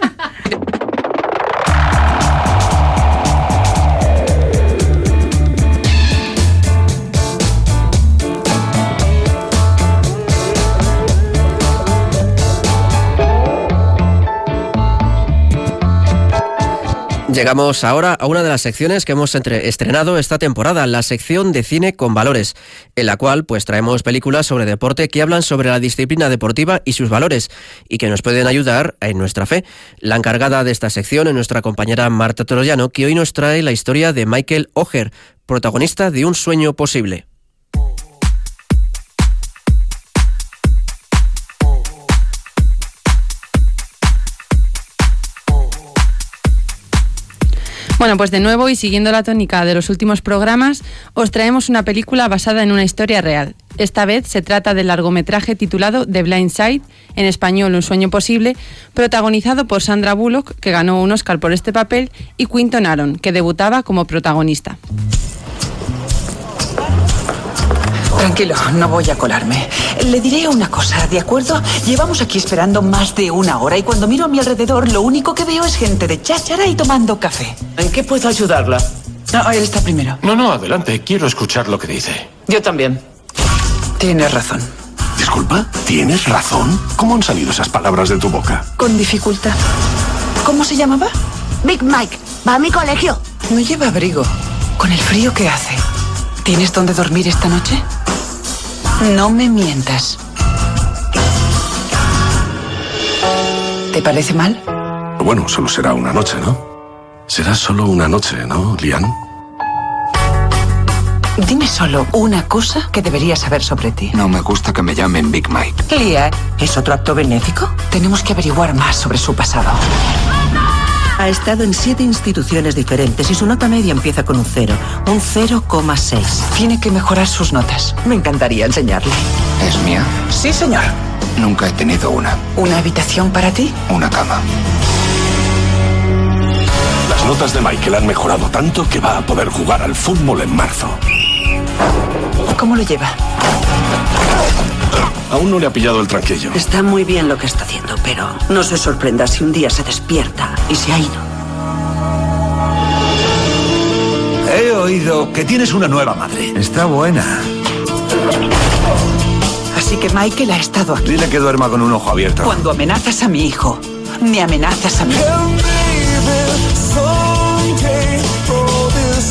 Llegamos ahora a una de las secciones que hemos estrenado esta temporada, la sección de cine con valores, en la cual pues traemos películas sobre deporte que hablan sobre la disciplina deportiva y sus valores y que nos pueden ayudar en nuestra fe. La encargada de esta sección es nuestra compañera Marta Troyano, que hoy nos trae la historia de Michael Oger, protagonista de Un sueño posible. Bueno, pues de nuevo y siguiendo la tónica de los últimos programas, os traemos una película basada en una historia real. Esta vez se trata del largometraje titulado The Blind Side, en español Un sueño posible, protagonizado por Sandra Bullock, que ganó un Oscar por este papel, y Quinton Aaron, que debutaba como protagonista. Tranquilo, no voy a colarme. Le diré una cosa, ¿de acuerdo? Llevamos aquí esperando más de una hora y cuando miro a mi alrededor lo único que veo es gente de cháchara y tomando café. ¿En qué puedo ayudarla? No, él está primero. No, no, adelante. Quiero escuchar lo que dice. Yo también. Tienes razón. Disculpa, ¿tienes razón? ¿Cómo han salido esas palabras de tu boca? Con dificultad. ¿Cómo se llamaba? Big Mike, va a mi colegio. No lleva abrigo. Con el frío que hace. ¿Tienes dónde dormir esta noche? No me mientas. ¿Te parece mal? Bueno, solo será una noche, ¿no? Será solo una noche, ¿no, Lian? Dime solo una cosa que debería saber sobre ti. No me gusta que me llamen Big Mike. Lian, ¿es otro acto benéfico? Tenemos que averiguar más sobre su pasado. Ha estado en siete instituciones diferentes y su nota media empieza con un cero, un 0,6. Tiene que mejorar sus notas. Me encantaría enseñarle. ¿Es mía? Sí, señor. Nunca he tenido una. ¿Una habitación para ti? Una cama. Las notas de Michael han mejorado tanto que va a poder jugar al fútbol en marzo. ¿Cómo lo lleva? Aún no le ha pillado el tranquillo. Está muy bien lo que está haciendo, pero no se sorprenda si un día se despierta y se ha ido. He oído que tienes una nueva madre. Está buena. Así que Michael ha estado aquí. Dile que duerma con un ojo abierto. Cuando amenazas a mi hijo, me amenazas a mí.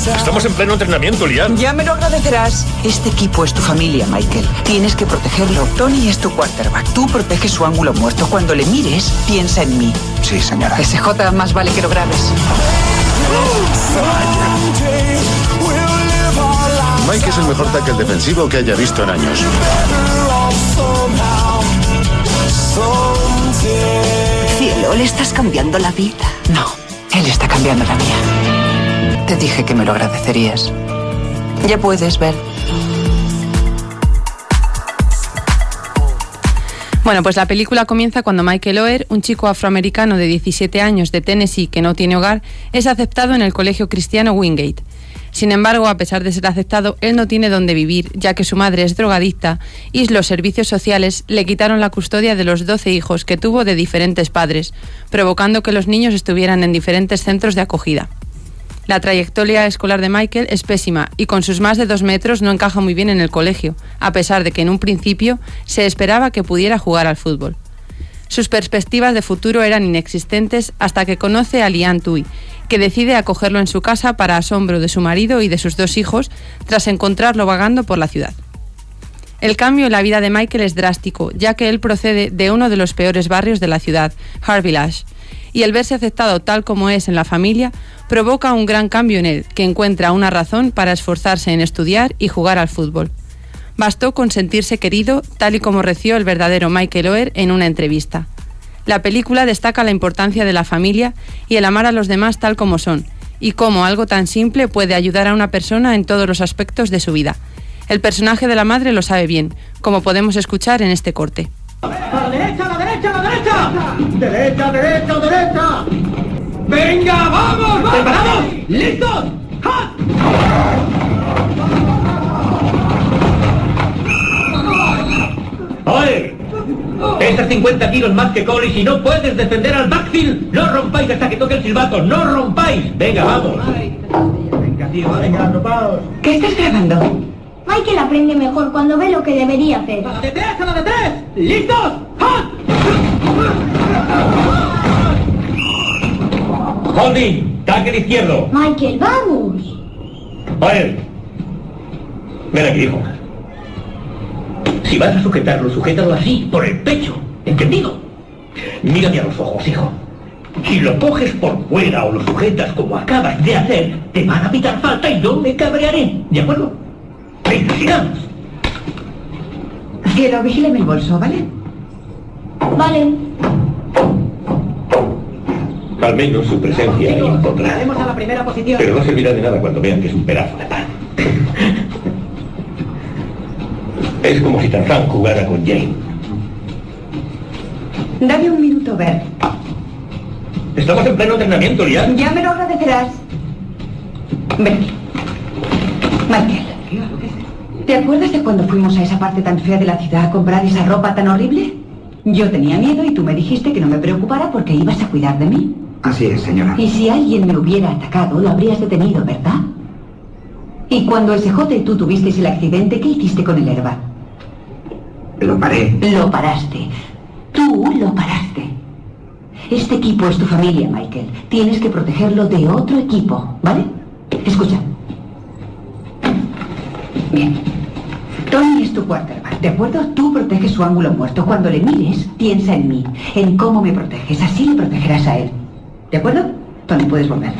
Estamos en pleno entrenamiento, Lian. Ya me lo agradecerás. Este equipo es tu familia, Michael. Tienes que protegerlo. Tony es tu quarterback. Tú proteges su ángulo muerto. Cuando le mires, piensa en mí. Sí, señora. SJ, más vale que lo grabes. Mike es el mejor tackle defensivo que haya visto en años. Cielo, le estás cambiando la vida. No, él está cambiando la mía. Te dije que me lo agradecerías. Ya puedes ver. Bueno, pues la película comienza cuando Michael Oher, un chico afroamericano de 17 años de Tennessee que no tiene hogar, es aceptado en el colegio cristiano Wingate. Sin embargo, a pesar de ser aceptado, él no tiene dónde vivir, ya que su madre es drogadicta y los servicios sociales le quitaron la custodia de los 12 hijos que tuvo de diferentes padres, provocando que los niños estuvieran en diferentes centros de acogida. La trayectoria escolar de Michael es pésima y con sus más de dos metros no encaja muy bien en el colegio, a pesar de que en un principio se esperaba que pudiera jugar al fútbol. Sus perspectivas de futuro eran inexistentes hasta que conoce a Lian Tui, que decide acogerlo en su casa para asombro de su marido y de sus dos hijos, tras encontrarlo vagando por la ciudad. El cambio en la vida de Michael es drástico, ya que él procede de uno de los peores barrios de la ciudad, Harvillage, y el verse aceptado tal como es en la familia provoca un gran cambio en él, que encuentra una razón para esforzarse en estudiar y jugar al fútbol. Bastó con sentirse querido, tal y como reció el verdadero Michael Oher en una entrevista. La película destaca la importancia de la familia y el amar a los demás tal como son, y cómo algo tan simple puede ayudar a una persona en todos los aspectos de su vida. El personaje de la madre lo sabe bien, como podemos escuchar en este corte. ¡A la derecha, a la derecha, a la derecha! ¡Derecha, derecha, derecha! ¡Venga, vamos, vamos! ¿Preparados? ¿Listos? ¡Ja! ¡Oye! Pesas 50 kilos más que Collins y no puedes defender al backfield. No rompáis hasta que toque el silbato. No rompáis. Venga, vamos. Venga, tío, venga, arropaos. ¿Qué estás grabando? Michael aprende mejor cuando ve lo que debería hacer. ¡A la de tres, a la de tres! ¿Listos? ¡Ja! Holding, tackle izquierdo. Michael, vamos. Oye, ven aquí, hijo. Si vas a sujetarlo, sujétalo así, por el pecho. ¿Entendido? Mírame a los ojos, hijo. Si lo coges por fuera o lo sujetas como acabas de hacer, te van a pitar falta y yo me cabrearé. ¿De acuerdo? Venga, sigamos. Cielo, vigíleme el bolso, ¿vale? Vale. Al menos su presencia impondrá. Daremos a la primera posición. Pero no servirá de nada cuando vean que es un pedazo de pan. Es como si Tarzán jugara con Jane. Dame un minuto, Bert. Estamos en pleno entrenamiento, Lian. Ya me lo agradecerás. Ven. Michael. ¿Te acuerdas de cuando fuimos a esa parte tan fea de la ciudad a comprar esa ropa tan horrible? Yo tenía miedo y tú me dijiste que no me preocupara porque ibas a cuidar de mí. Así es, señora. Y si alguien me hubiera atacado, lo habrías detenido, ¿verdad? Y cuando SJ y tú tuvisteis el accidente, ¿qué hiciste con el herba? Lo paré. Lo paraste. Tú lo paraste. Este equipo es tu familia, Michael. Tienes que protegerlo de otro equipo, ¿vale? Escucha. Bien. Tony es tu quarterback, ¿de acuerdo? Tú proteges su ángulo muerto. Cuando le mires, piensa en mí, en cómo me proteges. Así le protegerás a él. ¿De acuerdo? Tony, puedes volver.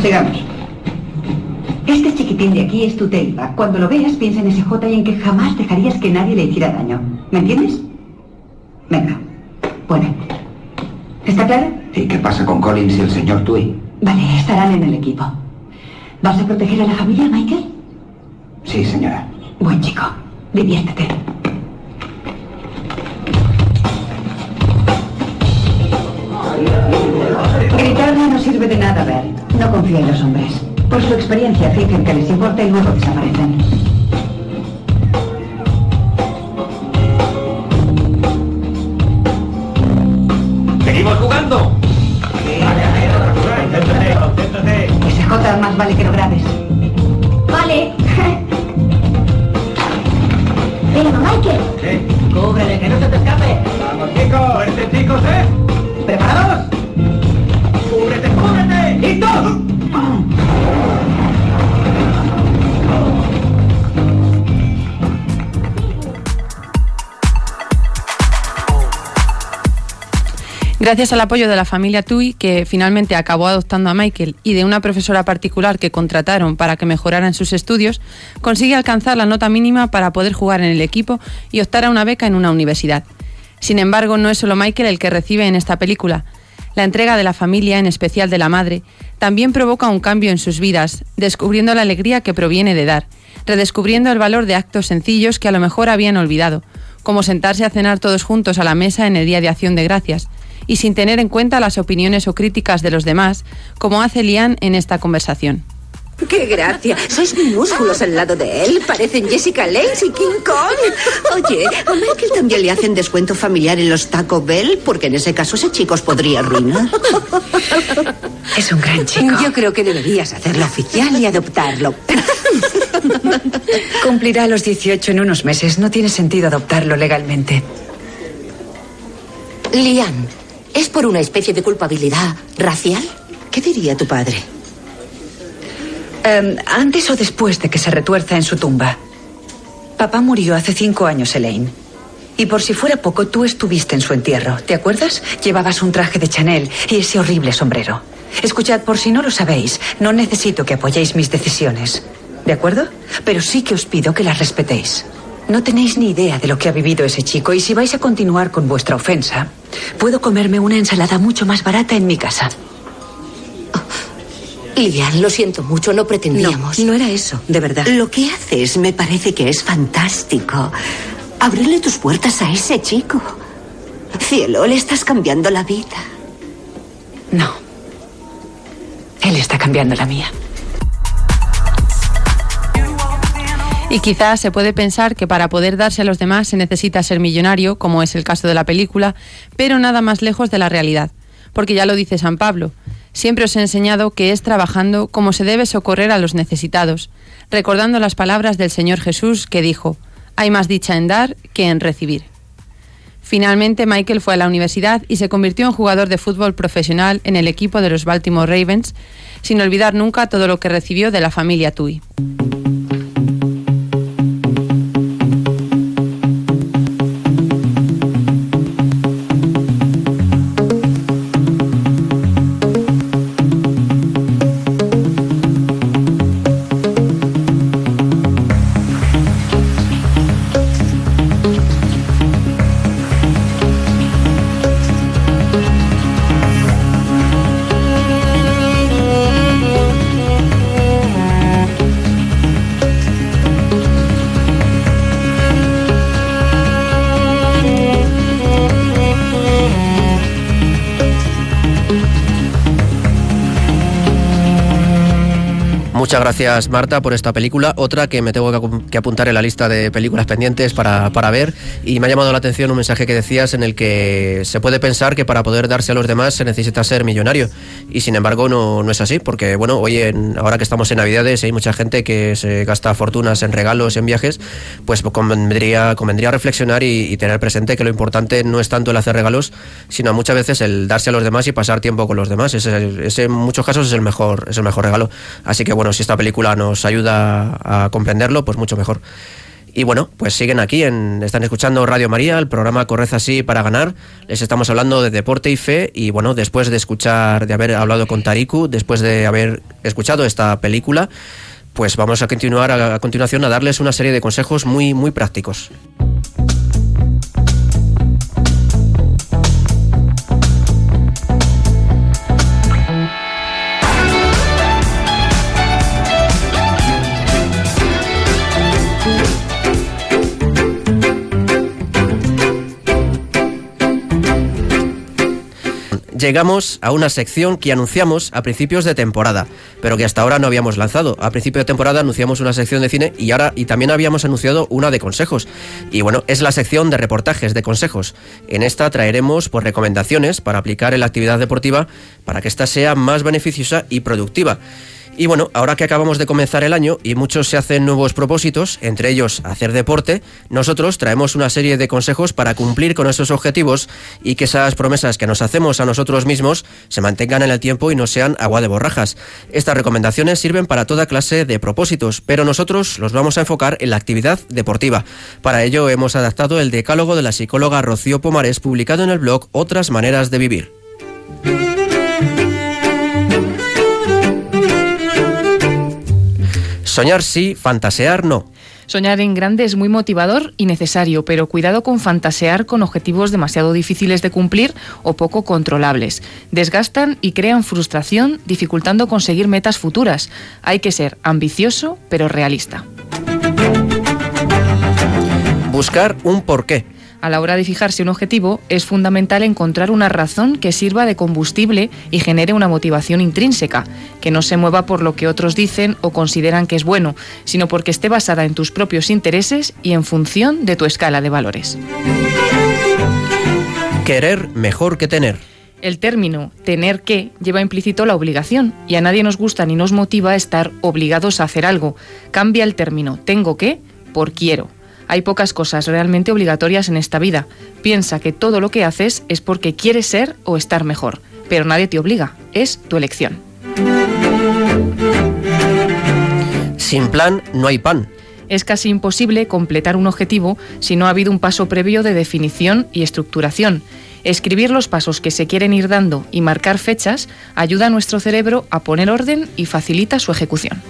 Sigamos. Este chiquitín de aquí es tu tailback. Cuando lo veas, piensa en ese J y en que jamás dejarías que nadie le hiciera daño. ¿Me entiendes? Venga. Bueno. ¿Está claro? ¿Y qué pasa con Collins y el señor Tui? Vale, estarán en el equipo. ¿Vas a proteger a la familia, Michael? Sí, señora. Buen chico. Diviértete. Gritarle no sirve de nada, Bert. No confía en los hombres. Por su experiencia, fingen que les importa y luego desaparecen. Cúbrele, que no se te escape. Vamos, chicos. Fuerte, chicos, ¿eh? ¿Preparados? ¡Cúbrete, cúbrete! ¡Listos! Gracias al apoyo de la familia Tui, que finalmente acabó adoptando a Michael, y de una profesora particular que contrataron para que mejorara en sus estudios, consigue alcanzar la nota mínima para poder jugar en el equipo y optar a una beca en una universidad. Sin embargo, no es solo Michael el que recibe en esta película. La entrega de la familia, en especial de la madre, también provoca un cambio en sus vidas, descubriendo la alegría que proviene de dar, redescubriendo el valor de actos sencillos que a lo mejor habían olvidado, como sentarse a cenar todos juntos a la mesa en el Día de Acción de Gracias, y sin tener en cuenta las opiniones o críticas de los demás, como hace Lian en esta conversación. ¡Qué gracia! Sois minúsculos al lado de él. Parecen Jessica Lange y King Kong. Oye, ¿a Michael también le hacen descuento familiar en los Taco Bell? Porque en ese caso ese chico os podría arruinar. Es un gran chico. Yo creo que deberías hacerlo oficial y adoptarlo. Cumplirá los 18 en unos meses. No tiene sentido adoptarlo legalmente. Liam, ¿es por una especie de culpabilidad racial? ¿Qué diría tu padre? Em, antes o después de que se retuerza en su tumba. Papá murió hace cinco años, Elaine. Y por si fuera poco, tú estuviste en su entierro. ¿Te acuerdas? Llevabas un traje de Chanel y ese horrible sombrero. Escuchad, por si no lo sabéis, no necesito que apoyéis mis decisiones. ¿De acuerdo? Pero sí que os pido que las respetéis. No tenéis ni idea de lo que ha vivido ese chico y si vais a continuar con vuestra ofensa, puedo comerme una ensalada mucho más barata en mi casa. Lian, lo siento mucho, no pretendíamos. No, no era eso, de verdad. Lo que haces me parece que es fantástico. Abrirle tus puertas a ese chico. Cielo, le estás cambiando la vida. No. Él está cambiando la mía. Y quizás se puede pensar que para poder darse a los demás se necesita ser millonario, como es el caso de la película, pero nada más lejos de la realidad. Porque ya lo dice San Pablo, siempre os he enseñado que es trabajando como se debe socorrer a los necesitados, recordando las palabras del Señor Jesús que dijo, hay más dicha en dar que en recibir. Finalmente, Michael fue a la universidad y se convirtió en jugador de fútbol profesional en el equipo de los Baltimore Ravens, sin olvidar nunca todo lo que recibió de la familia Tui. Muchas gracias Marta por esta película. Otra que me tengo que apu- que apuntar en la lista de películas pendientes para, para ver. Y me ha llamado la atención un mensaje que decías en el que se puede pensar que para poder darse a los demás se necesita ser millonario. Y sin embargo no, no es así, porque bueno, hoy en, ahora que estamos en Navidades hay mucha gente que se gasta fortunas en regalos, en viajes, pues convendría, convendría reflexionar y, y tener presente que lo importante no es tanto el hacer regalos, sino muchas veces el darse a los demás y pasar tiempo con los demás. Ese, ese en muchos casos es el mejor, es el mejor regalo. Así que bueno, si esta película nos ayuda a comprenderlo, pues mucho mejor. Y bueno, pues siguen aquí, en, están escuchando Radio María, el programa Corred así para ganar. Les estamos hablando de deporte y fe. Y bueno, después de escuchar, de haber hablado con Tariku, después de haber escuchado esta película, pues vamos a continuar a, a continuación a darles una serie de consejos muy, muy prácticos. Llegamos a una sección que anunciamos a principios de temporada, pero que hasta ahora no habíamos lanzado. A principio de temporada anunciamos una sección de cine y ahora y también habíamos anunciado una de consejos. Y bueno, es la sección de reportajes de consejos. En esta traeremos pues recomendaciones para aplicar en la actividad deportiva para que ésta sea más beneficiosa y productiva. Y bueno, ahora que acabamos de comenzar el año y muchos se hacen nuevos propósitos, entre ellos hacer deporte, nosotros traemos una serie de consejos para cumplir con esos objetivos y que esas promesas que nos hacemos a nosotros mismos se mantengan en el tiempo y no sean agua de borrajas. Estas recomendaciones sirven para toda clase de propósitos, pero nosotros los vamos a enfocar en la actividad deportiva. Para ello hemos adaptado el decálogo de la psicóloga Rocío Pomares publicado en el blog Otras Maneras de Vivir. Soñar sí, fantasear no. Soñar en grande es muy motivador y necesario, pero cuidado con fantasear con objetivos demasiado difíciles de cumplir o poco controlables. Desgastan y crean frustración, dificultando conseguir metas futuras. Hay que ser ambicioso, pero realista. Buscar un porqué. A la hora de fijarse un objetivo, es fundamental encontrar una razón que sirva de combustible y genere una motivación intrínseca, que no se mueva por lo que otros dicen o consideran que es bueno, sino porque esté basada en tus propios intereses y en función de tu escala de valores. Querer mejor que tener. El término tener que lleva implícito la obligación y a nadie nos gusta ni nos motiva estar obligados a hacer algo. Cambia el término tengo que por quiero. Hay pocas cosas realmente obligatorias en esta vida. Piensa que todo lo que haces es porque quieres ser o estar mejor, pero nadie te obliga, es tu elección. Sin plan no hay pan. Es casi imposible completar un objetivo si no ha habido un paso previo de definición y estructuración. Escribir los pasos que se quieren ir dando y marcar fechas ayuda a nuestro cerebro a poner orden y facilita su ejecución.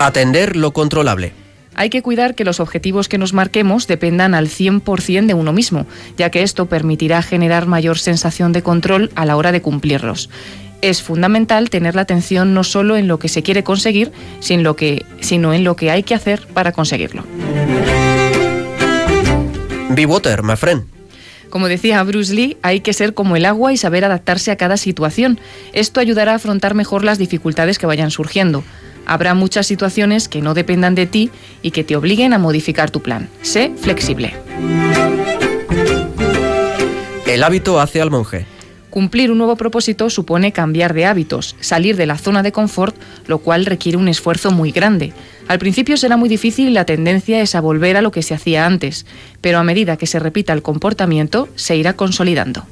Atender lo controlable. Hay que cuidar que los objetivos que nos marquemos dependan al 100% de uno mismo, ya que esto permitirá generar mayor sensación de control a la hora de cumplirlos. Es fundamental tener la atención no solo en lo que se quiere conseguir, sino, en lo que hay que hacer para conseguirlo. Be water, my friend. Como decía Bruce Lee, hay que ser como el agua y saber adaptarse a cada situación. Esto ayudará a afrontar mejor las dificultades que vayan surgiendo. Habrá muchas situaciones que no dependan de ti y que te obliguen a modificar tu plan. Sé flexible. El hábito hace al monje. Cumplir un nuevo propósito supone cambiar de hábitos, salir de la zona de confort, lo cual requiere un esfuerzo muy grande. Al principio será muy difícil y la tendencia es a volver a lo que se hacía antes, pero a medida que se repita el comportamiento, se irá consolidando.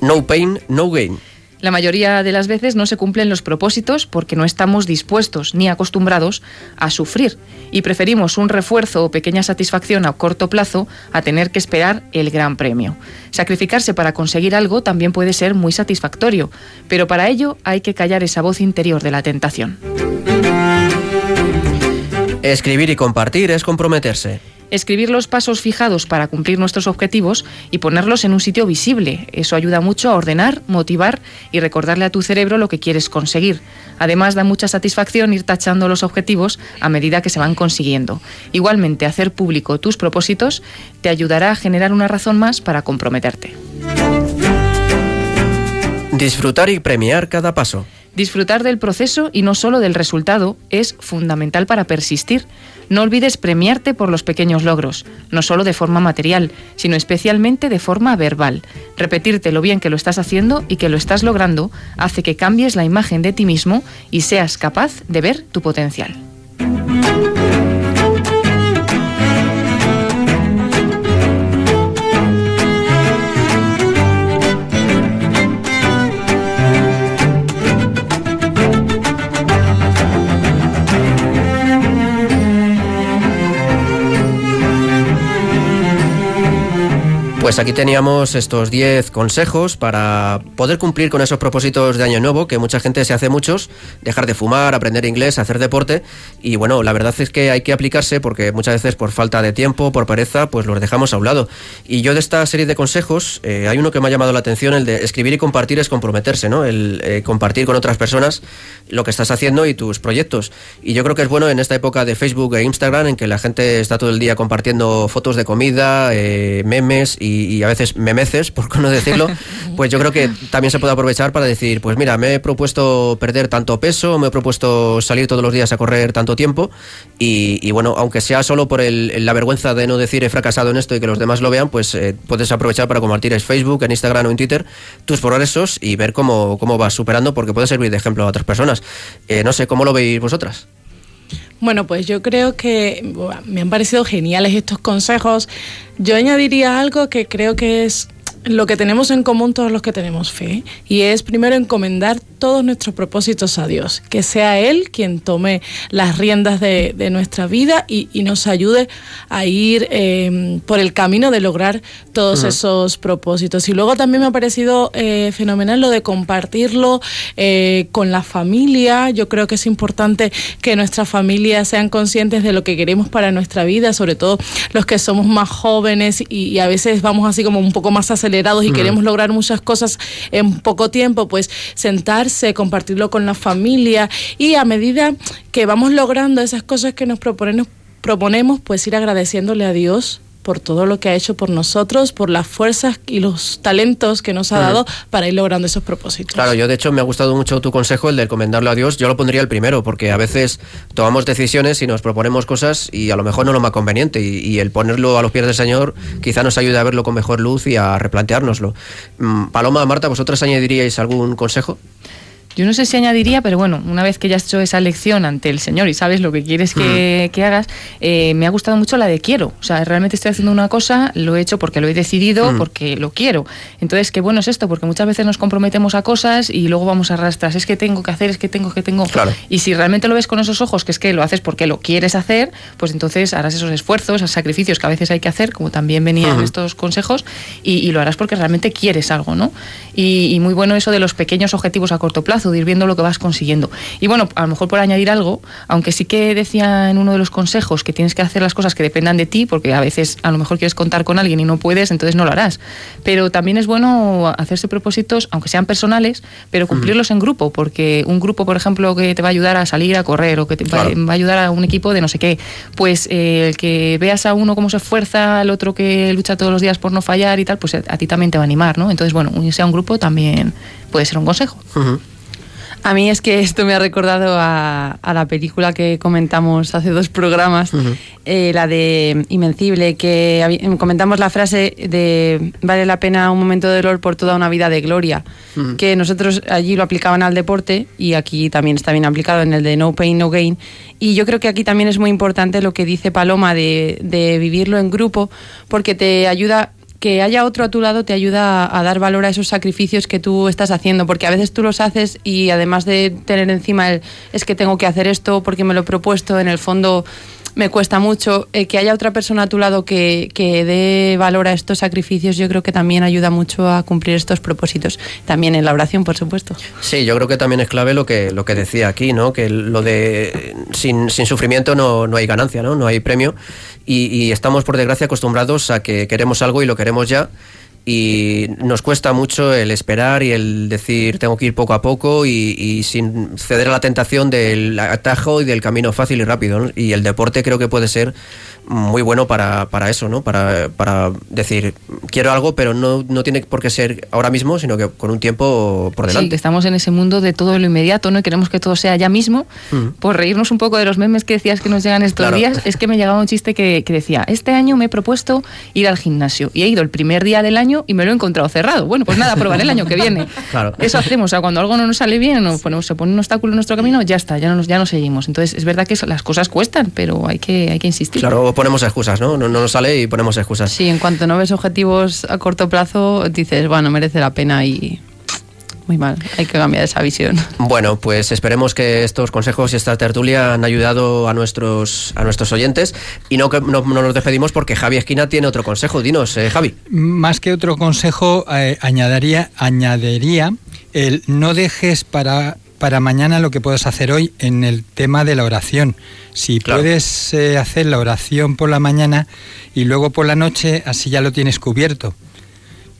No pain, no gain. La mayoría de las veces no se cumplen los propósitos porque no estamos dispuestos ni acostumbrados a sufrir y preferimos un refuerzo o pequeña satisfacción a corto plazo a tener que esperar el gran premio. Sacrificarse para conseguir algo también puede ser muy satisfactorio, pero para ello hay que callar esa voz interior de la tentación. Escribir y compartir es comprometerse. Escribir los pasos fijados para cumplir nuestros objetivos y ponerlos en un sitio visible. Eso ayuda mucho a ordenar, motivar y recordarle a tu cerebro lo que quieres conseguir. Además, da mucha satisfacción ir tachando los objetivos a medida que se van consiguiendo. Igualmente, hacer público tus propósitos te ayudará a generar una razón más para comprometerte. Disfrutar y premiar cada paso. Disfrutar del proceso y no solo del resultado es fundamental para persistir. No olvides premiarte por los pequeños logros, no solo de forma material, sino especialmente de forma verbal. Repetirte lo bien que lo estás haciendo y que lo estás logrando hace que cambies la imagen de ti mismo y seas capaz de ver tu potencial. Pues aquí teníamos estos 10 consejos para poder cumplir con esos propósitos de año nuevo, que mucha gente se hace muchos, dejar de fumar, aprender inglés, hacer deporte, y bueno, la verdad es que hay que aplicarse porque muchas veces por falta de tiempo, por pereza, pues los dejamos a un lado. Y yo de esta serie de consejos, eh, hay uno que me ha llamado la atención, el de escribir y compartir es comprometerse, ¿no? El eh, compartir con otras personas lo que estás haciendo y tus proyectos. Y yo creo que es bueno en esta época de Facebook e Instagram, en que la gente está todo el día compartiendo fotos de comida, eh, memes y y, a veces memeces, por no decirlo, pues yo creo que también se puede aprovechar para decir, pues mira, me he propuesto perder tanto peso, me he propuesto salir todos los días a correr tanto tiempo y, bueno, aunque sea solo por el, la vergüenza de no decir he fracasado en esto y que los demás lo vean, pues eh, puedes aprovechar para compartir en Facebook, en Instagram o en Twitter tus progresos y ver cómo, cómo vas superando porque puede servir de ejemplo a otras personas. Eh, no sé, ¿cómo lo veis vosotras? Bueno, pues yo creo que me han parecido geniales estos consejos. Yo añadiría algo que creo que es lo que tenemos en común todos los que tenemos fe, y es primero encomendar todos nuestros propósitos a Dios, que sea Él quien tome las riendas de, nuestra vida y, nos ayude a ir eh, por el camino de lograr todos esos propósitos. Y luego también me ha parecido eh, fenomenal lo de compartirlo eh, con la familia. Yo creo que es importante que nuestras familias sean conscientes de lo que queremos para nuestra vida, sobre todo los que somos más jóvenes y, a veces vamos así como un poco más acelerados y queremos lograr muchas cosas en poco tiempo, pues sentar compartirlo con la familia y a medida que vamos logrando esas cosas que nos proponemos, proponemos pues ir agradeciéndole a Dios por todo lo que ha hecho por nosotros, por las fuerzas y los talentos que nos ha dado para ir logrando esos propósitos. Claro, yo de hecho me ha gustado mucho tu consejo, el de encomendarlo a Dios. Yo lo pondría el primero, porque a veces tomamos decisiones y nos proponemos cosas y a lo mejor no lo más conveniente. Y, el ponerlo a los pies del Señor quizá nos ayude a verlo con mejor luz y a replanteárnoslo. Mm, Paloma, Marta, ¿vosotras añadiríais algún consejo? Yo no sé si añadiría, pero bueno, una vez que ya has hecho esa lección ante el Señor y sabes lo que quieres que, hagas, eh, me ha gustado mucho la de quiero. O sea, realmente estoy haciendo una cosa, lo he hecho porque lo he decidido, porque lo quiero. Entonces, qué bueno es esto, porque muchas veces nos comprometemos a cosas y luego vamos a arrastrar. Es que tengo que hacer, es que tengo, que tengo. Claro. Y si realmente lo ves con esos ojos, que es que lo haces porque lo quieres hacer, pues entonces harás esos esfuerzos, esos sacrificios que a veces hay que hacer, como también venían estos consejos, y, lo harás porque realmente quieres algo, ¿no? Y, y muy bueno eso de los pequeños objetivos a corto plazo, de ir viendo lo que vas consiguiendo. Y bueno, a lo mejor por añadir algo, aunque sí que decía en uno de los consejos que tienes que hacer las cosas que dependan de ti, porque a veces a lo mejor quieres contar con alguien y no puedes, entonces no lo harás. Pero también es bueno hacerse propósitos, aunque sean personales, pero cumplirlos en grupo, porque un grupo, por ejemplo, que te va a ayudar a salir a correr o que te va, a ayudar a un equipo de no sé qué, pues eh, el que veas a uno cómo se esfuerza, al otro que lucha todos los días por no fallar y tal, pues a ti también te va a animar, ¿no? Entonces, bueno, unirse a un grupo también puede ser un consejo. A mí es que esto me ha recordado a, la película que comentamos hace dos programas, eh, la de Invencible, que comentamos la frase de vale la pena un momento de dolor por toda una vida de gloria, que nosotros allí lo aplicaban al deporte y aquí también está bien aplicado en el de No Pain, No Gain. Y yo creo que aquí también es muy importante lo que dice Paloma de, de vivirlo en grupo, porque te ayuda que haya otro a tu lado te ayuda a, dar valor a esos sacrificios que tú estás haciendo, porque a veces tú los haces y además de tener encima el es que tengo que hacer esto porque me lo he propuesto, en el fondo me cuesta mucho. Eh, que haya otra persona a tu lado que, que dé valor a estos sacrificios, yo creo que también ayuda mucho a cumplir estos propósitos. También en la oración, por supuesto. Sí, yo creo que también es clave lo que, lo que decía aquí, ¿no? Que lo de sin, sin sufrimiento no, no hay ganancia, ¿no? No hay premio. Y, y estamos, por desgracia, acostumbrados a que queremos algo y lo queremos ya y nos cuesta mucho el esperar y el decir tengo que ir poco a poco y, y sin ceder a la tentación del atajo y del camino fácil y rápido. Y el deporte creo que puede ser muy bueno para, para eso, ¿no? Para, para decir, quiero algo, pero no, no tiene por qué ser ahora mismo, sino que con un tiempo por delante. estamos en ese mundo de todo lo inmediato, ¿no? Y queremos que todo sea ya mismo. Mm. Por reírnos un poco de los memes que decías que nos llegan estos Claro. días, es que me llegaba un chiste que, que decía, este año me he propuesto ir al gimnasio y he ido el primer día del año y me lo he encontrado cerrado. Bueno, pues nada, probaré el año que viene. Claro. Eso hacemos, o sea, cuando algo no nos sale bien o ponemos- se pone un obstáculo en nuestro camino, ya está, ya no, nos- ya no seguimos. Entonces, es verdad que las cosas cuestan, pero hay que, hay que insistir. Claro, ponemos excusas, ¿no? No, no nos sale y ponemos excusas. Sí, en cuanto no ves objetivos a corto plazo, dices, bueno, merece la pena y muy mal, hay que cambiar esa visión. Bueno, pues esperemos que estos consejos y esta tertulia han ayudado a nuestros, a nuestros oyentes y no, que- no, no nos despedimos porque Javi Esquina tiene otro consejo. Dinos, eh, Javi. Más que otro consejo, eh, añadiría, añadiría el no dejes para, para mañana lo que puedas hacer hoy en el tema de la oración. Si puedes eh, hacer la oración por la mañana y luego por la noche, así ya lo tienes cubierto.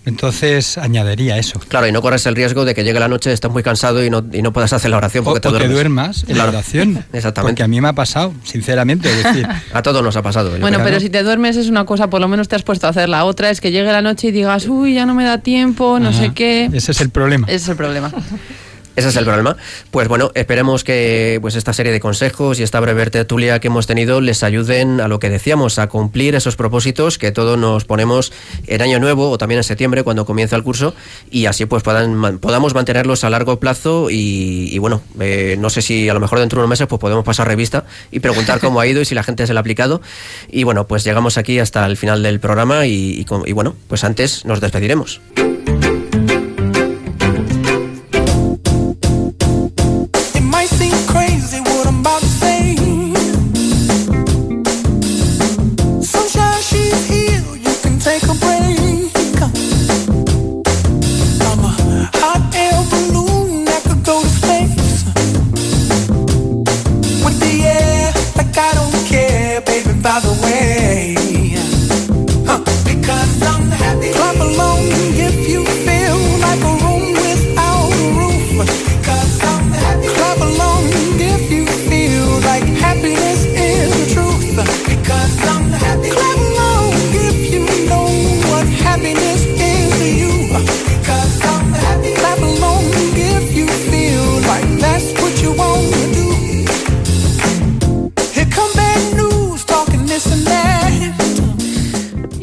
Entonces añadiría eso. Claro, y no corres el riesgo de que llegue la noche, estés muy cansado y no, y no puedas hacer la oración O, porque te o te duermes. duermas en Claro. la oración. Exactamente. Porque a mí me ha pasado, sinceramente. Es decir, A todos nos ha pasado. Bueno, creo. pero si te duermes es una cosa, por lo menos te has puesto a hacer. La otra es que llegue la noche y digas, uy, ya no me da tiempo, no Ajá. sé qué. ese es el problema. Ese es el problema. Ese es el problema. Pues bueno, esperemos que pues esta serie de consejos y esta breve tertulia que hemos tenido les ayuden a lo que decíamos, a cumplir esos propósitos que todos nos ponemos en año nuevo o también en septiembre cuando comienza el curso y así pues podamos mantenerlos a largo plazo y, bueno, eh, no sé si a lo mejor dentro de unos meses pues podemos pasar revista y preguntar cómo ha ido y si la gente se lo ha aplicado y bueno, pues llegamos aquí hasta el final del programa y, y bueno, pues antes nos despediremos.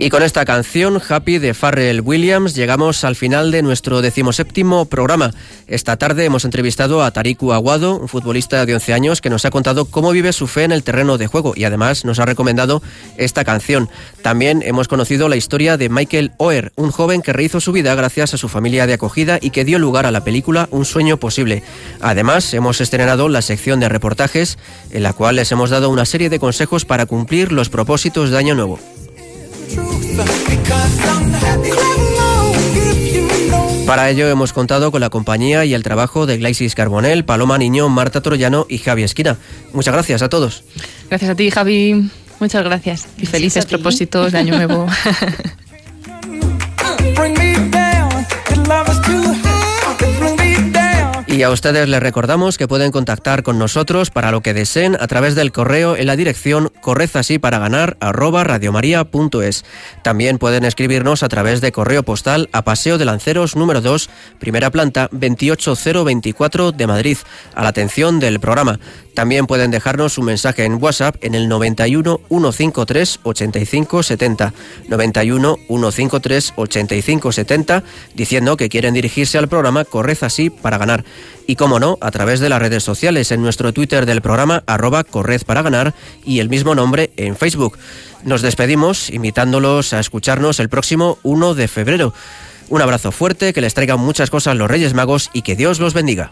Y con esta canción, Happy de Farrell Williams, llegamos al final de nuestro decimoséptimo programa. Esta tarde hemos entrevistado a Tariku Aguado, un futbolista de 11 años que nos ha contado cómo vive su fe en el terreno de juego y además nos ha recomendado esta canción. También hemos conocido la historia de Michael Oher, un joven que rehizo su vida gracias a su familia de acogida y que dio lugar a la película Un sueño posible. Además, hemos estrenado la sección de reportajes en la cual les hemos dado una serie de consejos para cumplir los propósitos de Año Nuevo. Para ello hemos contado con la compañía y el trabajo de Glaisis Carbonell, Paloma Niño, Marta Troyano y Javi Esquina. Muchas gracias a todos. Gracias a ti, Javi. Muchas gracias. Y felices propósitos de Año Nuevo. Y a ustedes les recordamos que pueden contactar con nosotros para lo que deseen a través del correo en la dirección correzasíparaganar arroba radiomaria.es. También pueden escribirnos a través de correo postal a Paseo de Lanceros número 2, primera planta 28024 de Madrid, a la atención del programa. También pueden dejarnos un mensaje en WhatsApp en el 91 153 85 70, 91 153 85 70, diciendo que quieren dirigirse al programa Corred así para ganar. Y como no, a través de las redes sociales, en nuestro Twitter del programa, arroba Corred para ganar, y el mismo nombre en Facebook. Nos despedimos invitándolos a escucharnos el próximo 1 de febrero. Un abrazo fuerte, que les traigan muchas cosas los Reyes Magos y que Dios los bendiga.